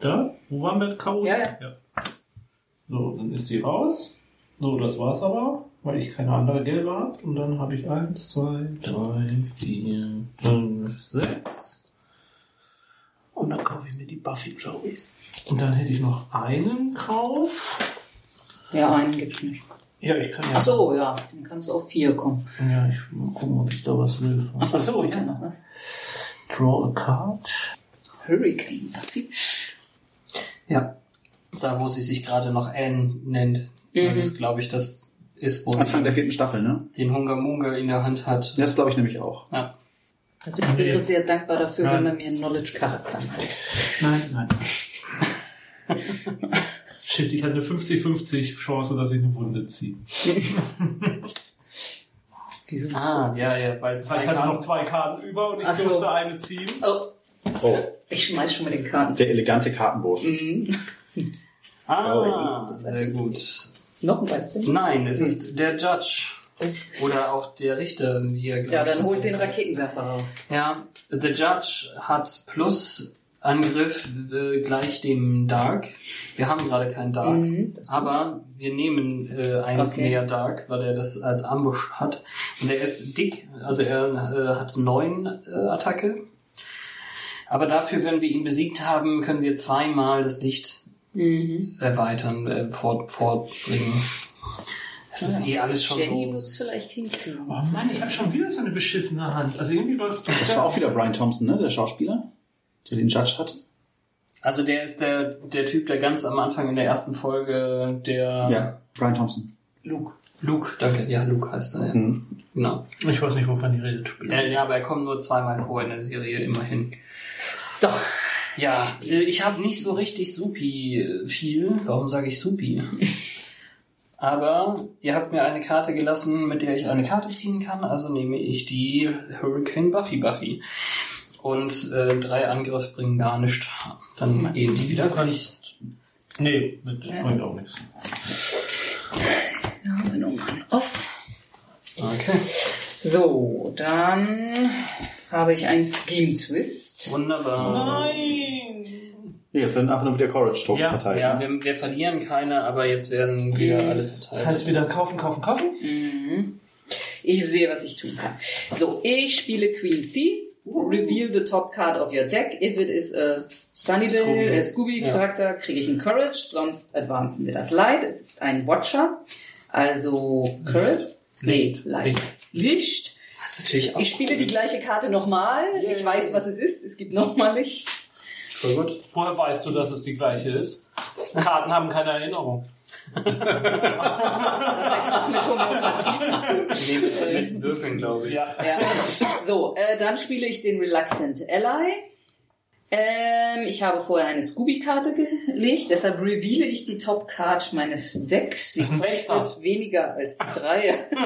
Da, wo waren wir? K.O.? Ja, ja. So, dann ist sie raus. So, das war's aber, weil ich keine andere gelbe habe. Und dann habe ich eins, zwei, drei, vier, fünf, sechs. Und dann kaufe ich mir die Buffy, glaube ich. Und dann hätte ich noch einen Kauf. Ja, einen gibt's nicht. Ja, ich kann ja. Ach so, ja, dann kannst du auf vier kommen. Ja, ich mal gucken, ob ich da was will. Ach Ach so, bitte ja. noch was. Draw a card. Hurricane. Ja. Da, wo sie sich gerade noch Anne nennt. Mhm. Das glaube ich, das ist, wo Anfang der sie vierten Staffel, ne? den Hunga Munga in der Hand hat. Das glaube ich nämlich auch. Ja. Also ich wäre sehr dankbar dafür, Nein. wenn man mir einen Knowledge-Charakter macht. Nein, nein. *laughs* *laughs* Shit, ich hatte eine 50-50 Chance, dass ich eine Wunde ziehe. *laughs* Wieso? Ah, ja, ja, weil zwei ich hatte noch Karten. zwei Karten über und ich Ach so. durfte eine ziehen. Oh, Oh, ich schmeiß schon mit den Karten. der elegante Kartenwurf. Mhm. Ah, Oh, es ist- das sehr ist- gut. Noch ein Weißchen? Nein, es ist der Judge. Oder auch der Richter, wie er Ja, dann holt den Raketenwerfer raus. Ja, The Judge hat plus Angriff äh, gleich dem Dark. Wir haben gerade keinen Dark, Mhm. aber wir nehmen äh, eins Okay. mehr Dark, weil er das als Ambush hat. Und er ist dick, also er äh, hat neun äh, Attacke. Aber dafür, wenn wir ihn besiegt haben, können wir zweimal das Licht Mhm. erweitern, äh, fort, fortbringen. Das ist eh alles schon Jenny so. muss es vielleicht hinkriegen. Oh Mann, ich habe schon wieder so eine beschissene Hand. Also irgendwie läuft's doch. Das war auch wieder Brian Thompson, ne? Der Schauspieler, der den Judge hatte. Also der ist der, der Typ, der ganz am Anfang in der ersten Folge der Ja, Brian Thompson. Luke. Luke, danke. Ja, Luke heißt er. Ja. Mhm. Genau. Ich weiß nicht, wovon die redet. Äh, ja, aber er kommt nur zweimal vor in der Serie, immerhin. So, Ja, äh, ich habe nicht so richtig supi äh, viel. Warum sage ich supi? *laughs* Aber ihr habt mir eine Karte gelassen, mit der ich eine Karte ziehen kann, also nehme ich die Hurricane Buffy Buffy. Und äh, drei Angriff bringen gar nichts. Dann gehen die wieder. Du kannst. Nee, das Ja. bringt auch nichts. da haben wir nochmal einen Oss. Okay. So, dann habe ich einen Scheme Twist. Wunderbar. Nein! Nee, jetzt werden einfach nur wieder Courage-Token Ja, verteilt. Ja, ne? wir, wir verlieren keine, aber jetzt werden wieder alle Das verteilt. heißt wieder kaufen, kaufen, kaufen? Mhm. Ich sehe, was ich tun kann. So, ich spiele Queen C. Reveal the top card of your deck. If it is a Sunnydale, Scooby. Scooby-Charakter, kriege ich einen Courage, sonst advancen wir das Light. Es ist ein Watcher, also Courage. Licht. Nee, Light. Licht. Licht. Das ist natürlich auch Ich spiele die gleiche Karte nochmal. Yay. Ich weiß, was es ist. Es gibt nochmal Licht. voll gut. Woher weißt du, dass es die gleiche ist? Karten haben keine Erinnerung. Das heißt, was mit Homöopathie zu tun. Nee, mit, mit Würfeln, glaube ich. Ja. Ja. So, äh, dann spiele ich den Reluctant Ally. Ähm, ich habe vorher eine Scooby-Karte gelegt, deshalb reveale ich die Top-Card meines Decks. Sie kostet weniger als drei. *laughs*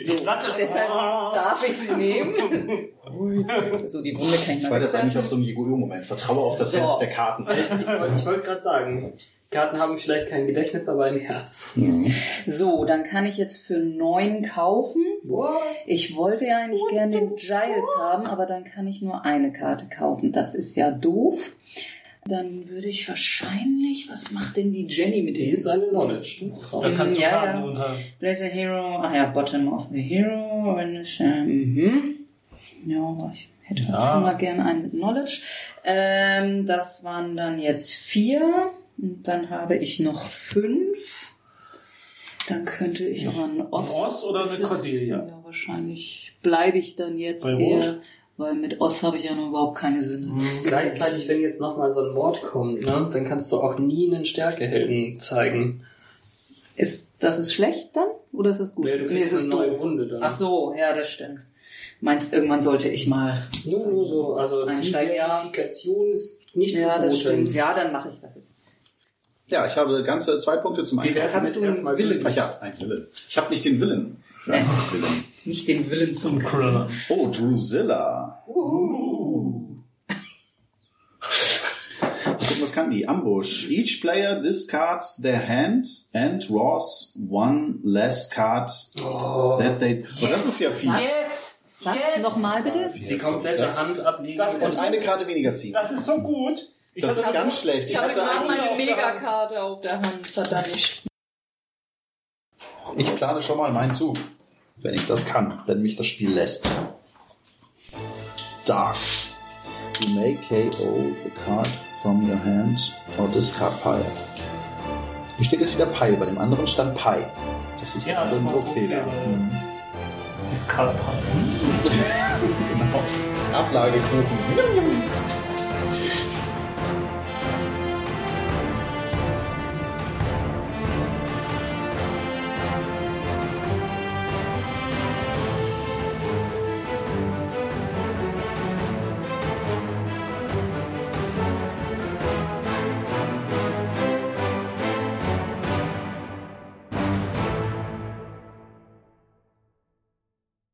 *laughs* Lasse deshalb darf ich sie nehmen. *laughs* So, die Wunde kann ich Ich war jetzt eigentlich auf so einem Yu-Gi-Oh-Moment. Vertraue auf das So. Herz der Karten. Ich, ich wollte ich wollte gerade sagen, Karten haben vielleicht kein Gedächtnis, aber ein Herz. So, dann kann ich jetzt für neun kaufen. Ich wollte ja eigentlich gerne den Giles haben, aber dann kann ich nur eine Karte kaufen. Das ist ja doof. Dann würde ich wahrscheinlich, was macht denn die Jenny mit Die dem? ist eine Knowledge. Frau. Da kannst du Ja, Karten ja. runter. Place a hero, ah ja, bottom of the hero. Wenn ich, äh, mhm. Ja, aber ich hätte Ja. schon mal gerne einen mit Knowledge. Ähm, das waren dann jetzt vier. Und dann habe ich noch fünf. Dann könnte ich auch einen Ost. Ein Ost oder eine Cordelia? Ja, wahrscheinlich bleibe ich dann jetzt Bei eher, Rot? weil mit Ost habe ich ja noch überhaupt keine Sinne. Gleichzeitig, wenn jetzt nochmal so ein Mord kommt, ne, dann kannst du auch nie einen Stärkehelden zeigen. Ist, das ist schlecht dann? Oder ist das gut? Nee, du Nee, kriegst ist eine neue doof. Wunde dann. Ach so, ja, das stimmt. Meinst irgendwann sollte ich mal. Nur, nur so, also Einsteigen, ja. Diversifikation ist nicht Ja, verboten. das stimmt. Ja, dann mache ich das jetzt. Ja, ich habe ganze zwei Punkte zum Wie wär's. Hast du erstmal einen Willen? Ach ja, ein Willen. Ich habe nicht den Willen. Für einen Willen. *laughs* Nicht den Willen zum Kriller. Oh, Drusilla. Gucken, was kann die? Ambush. Each player discards their hand and draws one less card that they... Oh, das ist ja viel. Jetzt! Was? Nochmal bitte? Die komplette. Hand ablegen. Das Und eine Karte weniger ziehen. Das ist so gut. Ich Das ist ganz schlecht. Ich Ich habe hatte gerade meine Megakarte auf der Hand. Verdammt. Ich plane schon mal meinen Zug. Wenn ich das kann, wenn mich das Spiel lässt. Dark. You may KO a card from your hand or discard pile. Hier steht jetzt wieder Pi, bei dem anderen stand Pi. Das ist Ja, ein Druckfehler. Druckfehler. Mhm. Discard Genau. *laughs* *laughs* Ablagekuchen.